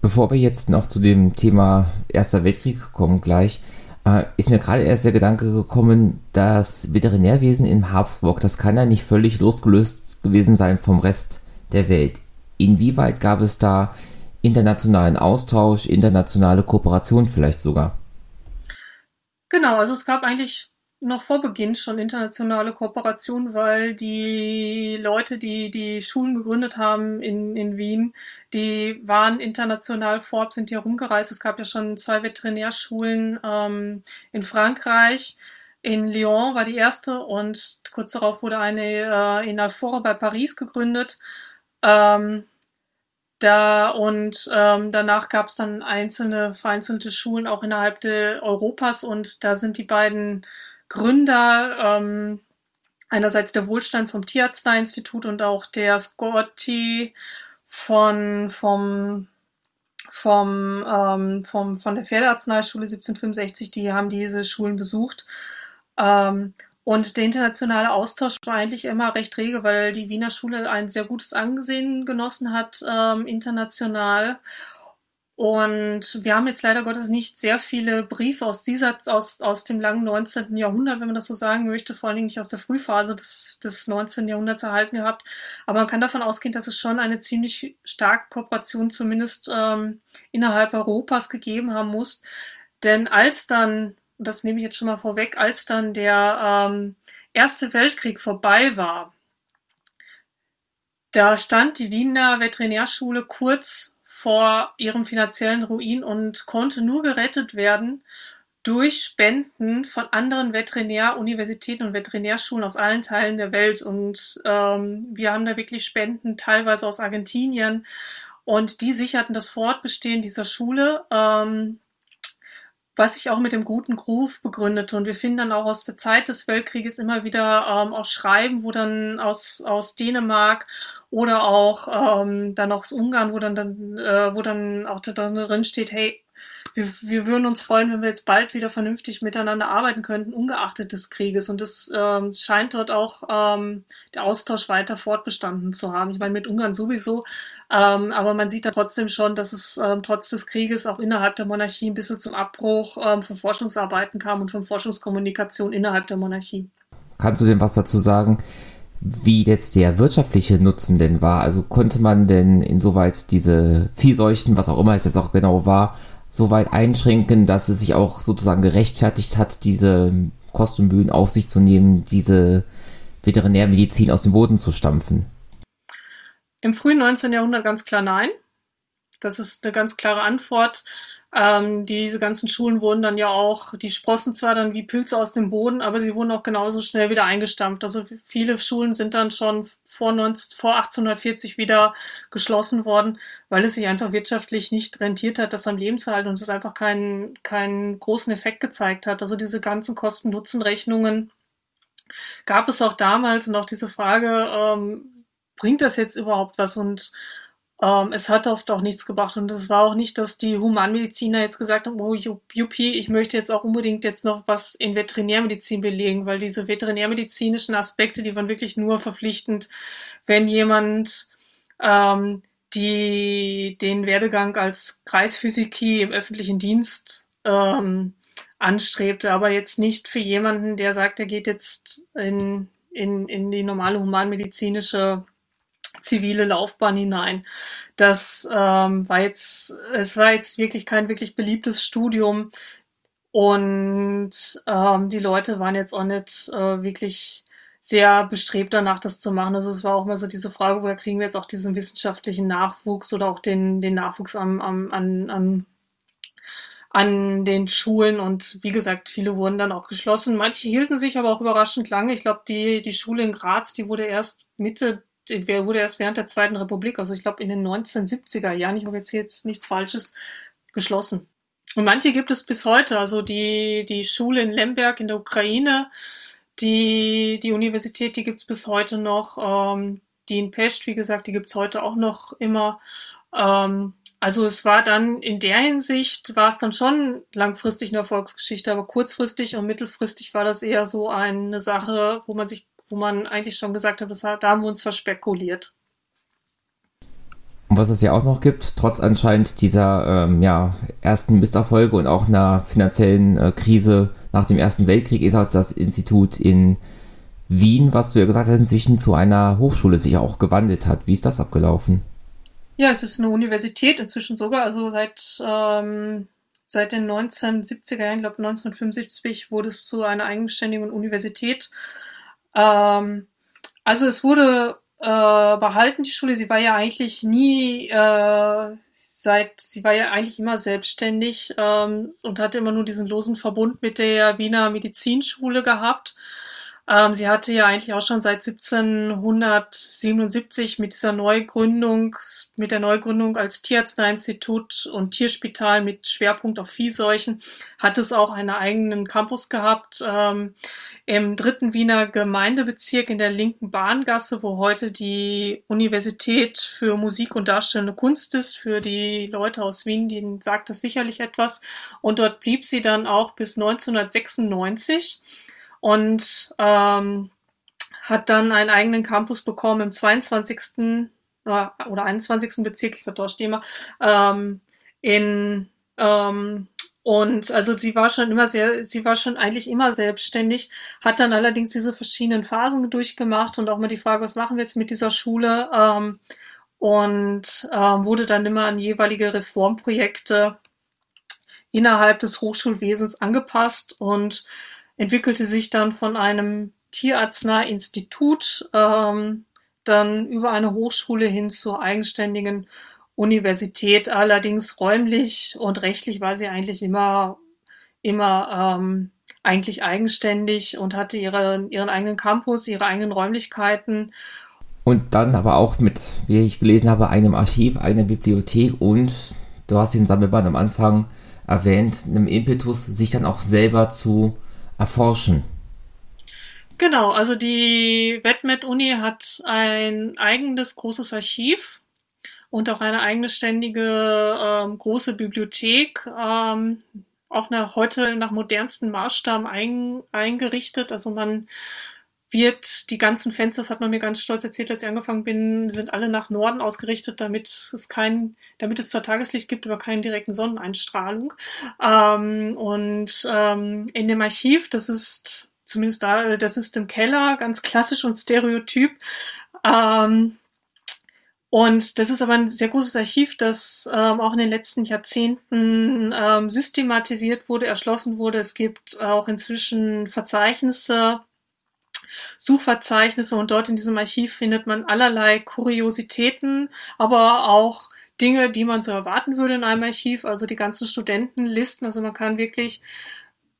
Bevor wir jetzt noch zu dem Thema Erster Weltkrieg kommen gleich, äh, ist mir gerade erst der Gedanke gekommen, das Veterinärwesen in Habsburg, das kann ja nicht völlig losgelöst gewesen sein vom Rest der Welt. Inwieweit gab es da internationalen Austausch, internationale Kooperation vielleicht sogar? Genau, also es gab eigentlich noch vor Beginn schon internationale Kooperation, weil die Leute, die die Schulen gegründet haben in, in Wien, die waren international fort, sind hier rumgereist. Es gab ja schon zwei Veterinärschulen ähm, in Frankreich. In Lyon war die erste und kurz darauf wurde eine äh, in Alfort bei Paris gegründet. Ähm, da und ähm, danach gab es dann einzelne vereinzelte Schulen auch innerhalb de Europas und da sind die beiden Gründer ähm, einerseits der Wohlstand vom Tierarzneiinstitut und auch der Scotti von vom vom, ähm, vom von der Pferdearzneischule 1765, die haben diese Schulen besucht. Ähm, und der internationale Austausch war eigentlich immer recht rege, weil die Wiener Schule ein sehr gutes Ansehen genossen hat ähm, international. Und wir haben jetzt leider Gottes nicht sehr viele Briefe aus dieser, aus, aus dem langen 19. Jahrhundert, wenn man das so sagen möchte, vor allen Dingen nicht aus der Frühphase des, des 19. Jahrhunderts erhalten gehabt. Aber man kann davon ausgehen, dass es schon eine ziemlich starke Kooperation zumindest ähm, innerhalb Europas gegeben haben muss. Denn als dann, das nehme ich jetzt schon mal vorweg, als dann der ähm, Erste Weltkrieg vorbei war, da stand die Wiener Veterinärschule kurz vor ihrem finanziellen Ruin und konnte nur gerettet werden durch Spenden von anderen Veterinäruniversitäten und Veterinärschulen aus allen Teilen der Welt. Und ähm, wir haben da wirklich Spenden teilweise aus Argentinien und die sicherten das Fortbestehen dieser Schule. Ähm, was sich auch mit dem guten Groove begründete. Und wir finden dann auch aus der Zeit des Weltkrieges immer wieder ähm, auch Schreiben, wo dann aus, aus Dänemark oder auch ähm, dann aus Ungarn, wo dann, dann äh, wo dann auch da drin steht, hey, wir, wir würden uns freuen, wenn wir jetzt bald wieder vernünftig miteinander arbeiten könnten, ungeachtet des Krieges. Und es ähm, scheint dort auch ähm, der Austausch weiter fortbestanden zu haben. Ich meine, mit Ungarn sowieso, ähm, aber man sieht da trotzdem schon, dass es ähm, trotz des Krieges auch innerhalb der Monarchie ein bisschen zum Abbruch ähm, von Forschungsarbeiten kam und von Forschungskommunikation innerhalb der Monarchie. Kannst du denn was dazu sagen? wie jetzt der wirtschaftliche Nutzen denn war. Also konnte man denn insoweit diese Viehseuchen, was auch immer es jetzt auch genau war, so weit einschränken, dass es sich auch sozusagen gerechtfertigt hat, diese Kostenbühnen auf sich zu nehmen, diese Veterinärmedizin aus dem Boden zu stampfen? Im frühen 19. Jahrhundert ganz klar nein. Das ist eine ganz klare Antwort. Ähm, diese ganzen Schulen wurden dann ja auch, die sprossen zwar dann wie Pilze aus dem Boden, aber sie wurden auch genauso schnell wieder eingestampft. Also viele Schulen sind dann schon vor, 19, vor 1840 wieder geschlossen worden, weil es sich einfach wirtschaftlich nicht rentiert hat, das am Leben zu halten und es einfach keinen, keinen großen Effekt gezeigt hat. Also diese ganzen Kosten-Nutzen-Rechnungen gab es auch damals und auch diese Frage, ähm, bringt das jetzt überhaupt was? Und ähm, es hat oft auch nichts gebracht und es war auch nicht, dass die Humanmediziner jetzt gesagt haben, oh juppie, ich möchte jetzt auch unbedingt jetzt noch was in Veterinärmedizin belegen, weil diese veterinärmedizinischen Aspekte, die waren wirklich nur verpflichtend, wenn jemand ähm, die den Werdegang als Kreisphysiki im öffentlichen Dienst ähm, anstrebte, aber jetzt nicht für jemanden, der sagt, er geht jetzt in, in, in die normale humanmedizinische zivile Laufbahn hinein. Das ähm, war jetzt, es war jetzt wirklich kein wirklich beliebtes Studium und ähm, die Leute waren jetzt auch nicht äh, wirklich sehr bestrebt danach, das zu machen. Also es war auch mal so diese Frage, woher kriegen wir jetzt auch diesen wissenschaftlichen Nachwuchs oder auch den, den Nachwuchs am, am, an, an, an den Schulen. Und wie gesagt, viele wurden dann auch geschlossen. Manche hielten sich aber auch überraschend lange. Ich glaube, die, die Schule in Graz, die wurde erst Mitte wurde erst während der Zweiten Republik, also ich glaube in den 1970er Jahren, ich hoffe jetzt jetzt nichts Falsches, geschlossen. Und manche gibt es bis heute, also die, die Schule in Lemberg in der Ukraine, die, die Universität, die gibt es bis heute noch, ähm, die in Pest, wie gesagt, die gibt es heute auch noch immer. Ähm, also es war dann in der Hinsicht, war es dann schon langfristig eine Erfolgsgeschichte, aber kurzfristig und mittelfristig war das eher so eine Sache, wo man sich wo man eigentlich schon gesagt hat, das, da haben wir uns verspekuliert. Und was es ja auch noch gibt, trotz anscheinend dieser ähm, ja, ersten Misserfolge und auch einer finanziellen äh, Krise nach dem Ersten Weltkrieg, ist auch das Institut in Wien, was du ja gesagt hast, inzwischen zu einer Hochschule sich auch gewandelt hat. Wie ist das abgelaufen? Ja, es ist eine Universität inzwischen sogar, also seit, ähm, seit den 1970er Jahren, ich glaube 1975, wurde es zu einer eigenständigen Universität. Ähm, also es wurde äh, behalten, die Schule. Sie war ja eigentlich nie äh, seit, sie war ja eigentlich immer selbstständig ähm, und hatte immer nur diesen losen Verbund mit der Wiener Medizinschule gehabt. Ähm, sie hatte ja eigentlich auch schon seit 1777 mit dieser Neugründung, mit der Neugründung als Tierarzneiinstitut und Tierspital mit Schwerpunkt auf Viehseuchen, hat es auch einen eigenen Campus gehabt ähm, im dritten Wiener Gemeindebezirk in der linken Bahngasse, wo heute die Universität für Musik und Darstellende Kunst ist. Für die Leute aus Wien, denen sagt das sicherlich etwas. Und dort blieb sie dann auch bis 1996 und ähm, hat dann einen eigenen Campus bekommen im 22. oder, oder 21. Bezirk, ich vertausche die immer, ähm, in ähm, und also sie war schon immer sehr, sie war schon eigentlich immer selbstständig, hat dann allerdings diese verschiedenen Phasen durchgemacht und auch mal die Frage, was machen wir jetzt mit dieser Schule? Ähm, und ähm, wurde dann immer an jeweilige Reformprojekte innerhalb des Hochschulwesens angepasst und entwickelte sich dann von einem Tierarznei-Institut ähm, dann über eine Hochschule hin zur eigenständigen Universität. Allerdings räumlich und rechtlich war sie eigentlich immer, immer ähm, eigentlich eigenständig und hatte ihre, ihren eigenen Campus, ihre eigenen Räumlichkeiten. Und dann aber auch mit, wie ich gelesen habe, einem Archiv, einer Bibliothek und du hast den Sammelband am Anfang erwähnt, einem Impetus, sich dann auch selber zu erforschen. Genau, also die WetMed-Uni hat ein eigenes großes Archiv und auch eine eigene ständige ähm, große Bibliothek, ähm, auch nach, heute nach modernsten Maßstaben ein, eingerichtet. Also man wird die ganzen Fenster, das hat man mir ganz stolz erzählt, als ich angefangen bin, sind alle nach Norden ausgerichtet, damit es kein, damit es zwar Tageslicht gibt, aber keine direkten Sonneneinstrahlung. Ähm, und ähm, in dem Archiv, das ist zumindest da, das ist im Keller, ganz klassisch und stereotyp. Ähm, und das ist aber ein sehr großes Archiv, das ähm, auch in den letzten Jahrzehnten ähm, systematisiert wurde, erschlossen wurde. Es gibt auch inzwischen Verzeichnisse Suchverzeichnisse und dort in diesem Archiv findet man allerlei Kuriositäten, aber auch Dinge, die man so erwarten würde in einem Archiv, also die ganzen Studentenlisten. Also man kann wirklich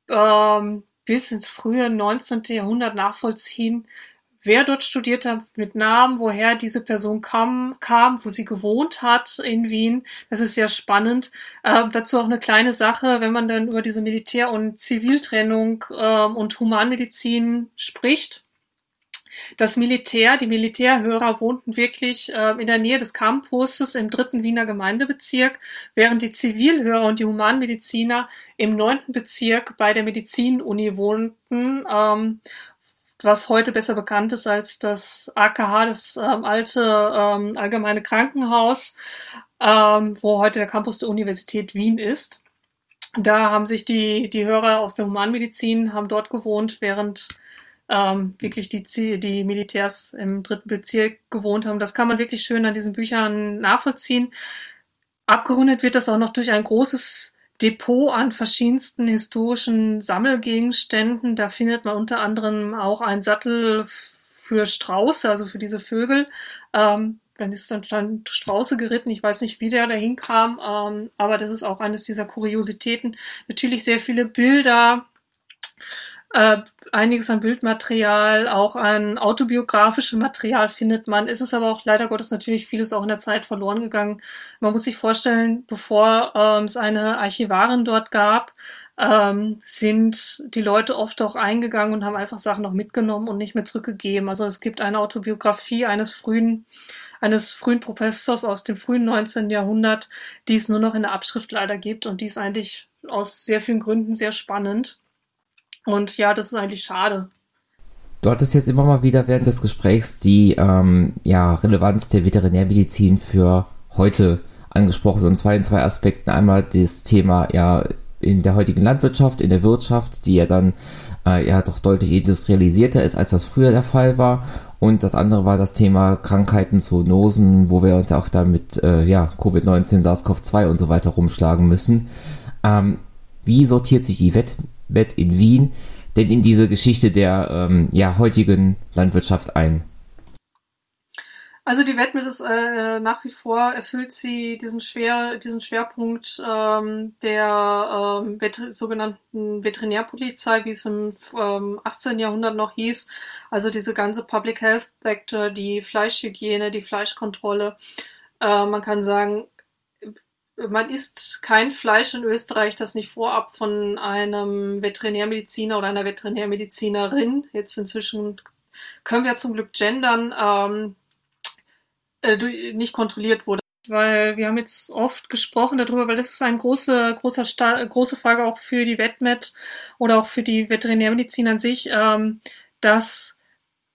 ähm, bis ins frühe 19. Jahrhundert nachvollziehen, wer dort studiert hat, mit Namen, woher diese Person kam, kam, wo sie gewohnt hat in Wien. Das ist sehr spannend. Ähm, dazu auch eine kleine Sache, wenn man dann über diese Militär- und Ziviltrennung ähm, und Humanmedizin spricht das Militär, die Militärhörer wohnten wirklich äh, in der Nähe des Campuses im dritten Wiener Gemeindebezirk, während die Zivilhörer und die Humanmediziner im neunten Bezirk bei der Medizinuni wohnten, ähm, was heute besser bekannt ist als das AKH, das ähm, alte ähm, allgemeine Krankenhaus, ähm, wo heute der Campus der Universität Wien ist. Da haben sich die, die Hörer aus der Humanmedizin haben dort gewohnt, während ähm, wirklich die, die Militärs im dritten Bezirk gewohnt haben. Das kann man wirklich schön an diesen Büchern nachvollziehen. Abgerundet wird das auch noch durch ein großes Depot an verschiedensten historischen Sammelgegenständen. Da findet man unter anderem auch einen Sattel für Strauße, also für diese Vögel. Ähm, dann ist dann Strauße geritten. Ich weiß nicht, wie der da hinkam, ähm, aber das ist auch eines dieser Kuriositäten. Natürlich sehr viele Bilder, äh, einiges an Bildmaterial, auch an autobiografischem Material findet man. Ist es aber auch leider Gottes natürlich vieles auch in der Zeit verloren gegangen. Man muss sich vorstellen, bevor ähm, es eine Archivarin dort gab, ähm, sind die Leute oft auch eingegangen und haben einfach Sachen noch mitgenommen und nicht mehr zurückgegeben. Also es gibt eine Autobiografie eines frühen eines frühen Professors aus dem frühen 19. Jahrhundert, die es nur noch in der Abschrift leider gibt und die ist eigentlich aus sehr vielen Gründen sehr spannend. Und ja, das ist eigentlich schade. Du hattest jetzt immer mal wieder während des Gesprächs die ähm, ja, Relevanz der Veterinärmedizin für heute angesprochen und zwar in zwei Aspekten. Einmal das Thema ja in der heutigen Landwirtschaft, in der Wirtschaft, die ja dann äh, ja doch deutlich industrialisierter ist, als das früher der Fall war. Und das andere war das Thema Krankheiten, Zoonosen, wo wir uns ja auch da mit äh, ja, Covid-19, SARS-CoV-2 und so weiter rumschlagen müssen. Ähm, wie sortiert sich die Wett Bett in Wien denn in diese Geschichte der ähm, ja, heutigen Landwirtschaft ein? Also die Wettmet ist äh, nach wie vor erfüllt sie diesen schwer diesen Schwerpunkt ähm, der ähm, vet sogenannten Veterinärpolizei, wie es im ähm, 18. Jahrhundert noch hieß. Also diese ganze Public Health Sector, die Fleischhygiene, die Fleischkontrolle. Äh, man kann sagen, man isst kein Fleisch in Österreich, das nicht vorab von einem Veterinärmediziner oder einer Veterinärmedizinerin, jetzt inzwischen können wir zum Glück gendern, ähm, äh, nicht kontrolliert wurde. Weil wir haben jetzt oft gesprochen darüber, weil das ist eine große, große, große Frage auch für die Vetmed oder auch für die Veterinärmedizin an sich, ähm, dass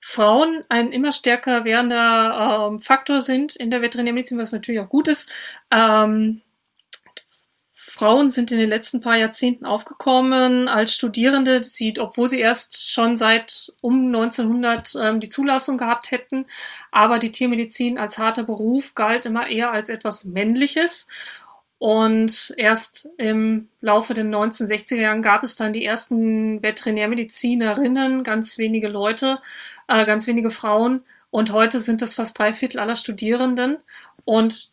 Frauen ein immer stärker werdender ähm, Faktor sind in der Veterinärmedizin, was natürlich auch gut ist. Ähm, Frauen sind in den letzten paar Jahrzehnten aufgekommen als Studierende, sie, obwohl sie erst schon seit um 1900 ähm, die Zulassung gehabt hätten. Aber die Tiermedizin als harter Beruf galt immer eher als etwas Männliches. Und erst im Laufe der 1960er Jahren gab es dann die ersten Veterinärmedizinerinnen, ganz wenige Leute, äh, ganz wenige Frauen. Und heute sind das fast drei Viertel aller Studierenden. Und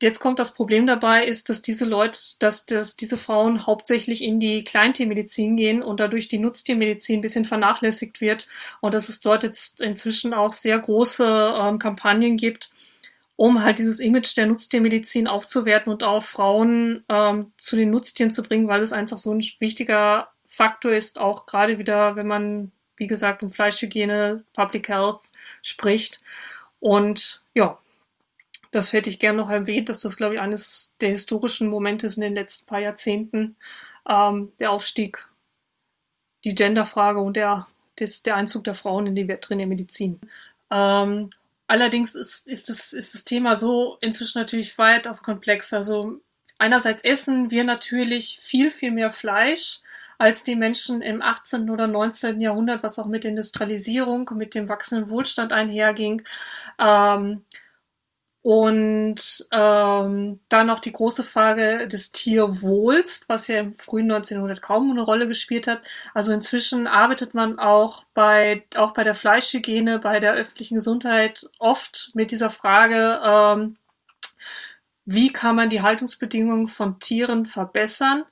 Jetzt kommt das Problem dabei, ist, dass diese Leute, dass, dass diese Frauen hauptsächlich in die Kleintiermedizin gehen und dadurch die Nutztiermedizin ein bisschen vernachlässigt wird und dass es dort jetzt inzwischen auch sehr große ähm, Kampagnen gibt, um halt dieses Image der Nutztiermedizin aufzuwerten und auch Frauen ähm, zu den Nutztieren zu bringen, weil es einfach so ein wichtiger Faktor ist, auch gerade wieder, wenn man, wie gesagt, um Fleischhygiene, Public Health spricht. Und ja, das hätte ich gerne noch erwähnt, dass das, glaube ich, eines der historischen Momente ist in den letzten paar Jahrzehnten, ähm, der Aufstieg, die Genderfrage und der, des, der Einzug der Frauen in die Veterinärmedizin. Ähm, allerdings ist, ist, das, ist das Thema so inzwischen natürlich weitaus komplex. Also einerseits essen wir natürlich viel, viel mehr Fleisch als die Menschen im 18. oder 19. Jahrhundert, was auch mit Industrialisierung, mit dem wachsenden Wohlstand einherging. Ähm, und ähm, dann noch die große Frage des Tierwohls, was ja im frühen 1900 kaum eine Rolle gespielt hat. Also inzwischen arbeitet man auch bei, auch bei der Fleischhygiene, bei der öffentlichen Gesundheit oft mit dieser Frage, ähm, wie kann man die Haltungsbedingungen von Tieren verbessern?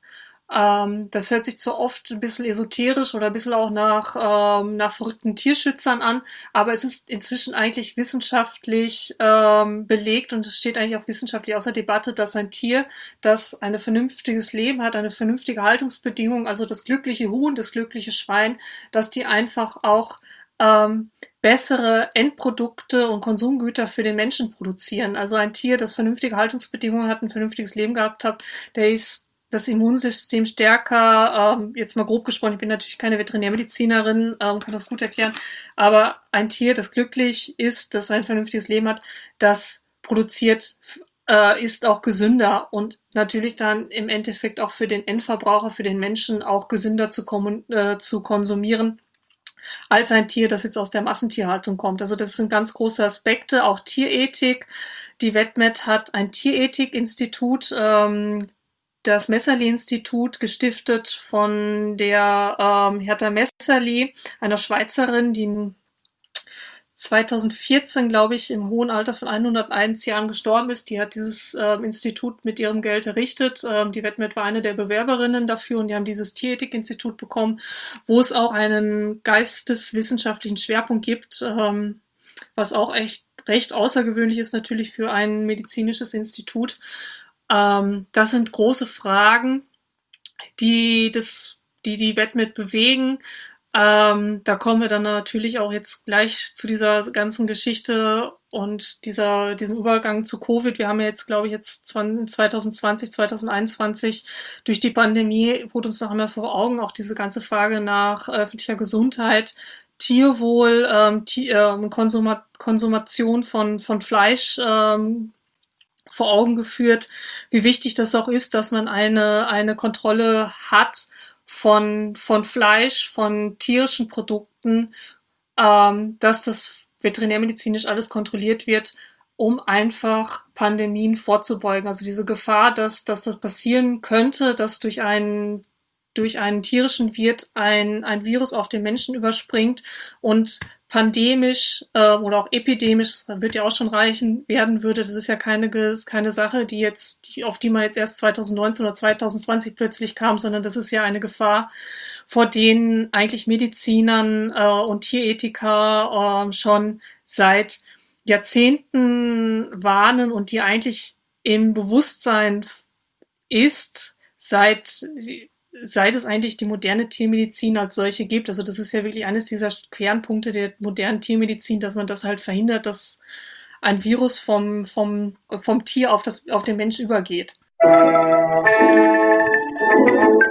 Ähm, das hört sich zwar oft ein bisschen esoterisch oder ein bisschen auch nach, ähm, nach verrückten Tierschützern an, aber es ist inzwischen eigentlich wissenschaftlich ähm, belegt und es steht eigentlich auch wissenschaftlich außer Debatte, dass ein Tier, das ein vernünftiges Leben hat, eine vernünftige Haltungsbedingung, also das glückliche Huhn, das glückliche Schwein, dass die einfach auch ähm, bessere Endprodukte und Konsumgüter für den Menschen produzieren. Also ein Tier, das vernünftige Haltungsbedingungen hat, ein vernünftiges Leben gehabt hat, der ist das Immunsystem stärker, ähm, jetzt mal grob gesprochen, ich bin natürlich keine Veterinärmedizinerin, ähm, kann das gut erklären, aber ein Tier, das glücklich ist, das ein vernünftiges Leben hat, das produziert, äh, ist auch gesünder und natürlich dann im Endeffekt auch für den Endverbraucher, für den Menschen auch gesünder zu, äh, zu konsumieren als ein Tier, das jetzt aus der Massentierhaltung kommt. Also das sind ganz große Aspekte, auch Tierethik. Die WetMed hat ein Tierethikinstitut, ähm, das Messerli-Institut, gestiftet von der ähm, Hertha Messerli, einer Schweizerin, die 2014, glaube ich, im hohen Alter von 101 Jahren gestorben ist. Die hat dieses äh, Institut mit ihrem Geld errichtet. Ähm, die Wettmet war eine der Bewerberinnen dafür und die haben dieses Tierethikinstitut bekommen, wo es auch einen geisteswissenschaftlichen Schwerpunkt gibt, ähm, was auch echt recht außergewöhnlich ist natürlich für ein medizinisches Institut. Ähm, das sind große Fragen, die das, die die Wettmet bewegen. Ähm, da kommen wir dann natürlich auch jetzt gleich zu dieser ganzen Geschichte und dieser, diesem Übergang zu Covid. Wir haben ja jetzt, glaube ich, jetzt 2020, 2021 durch die Pandemie wurde uns noch einmal vor Augen auch diese ganze Frage nach öffentlicher Gesundheit, Tierwohl, ähm, ähm Konsuma Konsumation von, von Fleisch, ähm, vor Augen geführt, wie wichtig das auch ist, dass man eine, eine Kontrolle hat von, von Fleisch, von tierischen Produkten, ähm, dass das veterinärmedizinisch alles kontrolliert wird, um einfach Pandemien vorzubeugen. Also diese Gefahr, dass, dass das passieren könnte, dass durch einen durch einen tierischen Wirt ein, ein Virus auf den Menschen überspringt und pandemisch äh, oder auch epidemisch, das wird ja auch schon reichen, werden würde. Das ist ja keine, keine Sache, die jetzt, die, auf die man jetzt erst 2019 oder 2020 plötzlich kam, sondern das ist ja eine Gefahr, vor denen eigentlich Medizinern äh, und Tierethiker äh, schon seit Jahrzehnten warnen und die eigentlich im Bewusstsein ist, seit seit es eigentlich die moderne Tiermedizin als solche gibt. Also das ist ja wirklich eines dieser Kernpunkte der modernen Tiermedizin, dass man das halt verhindert, dass ein Virus vom, vom, vom Tier auf, das, auf den Mensch übergeht. Musik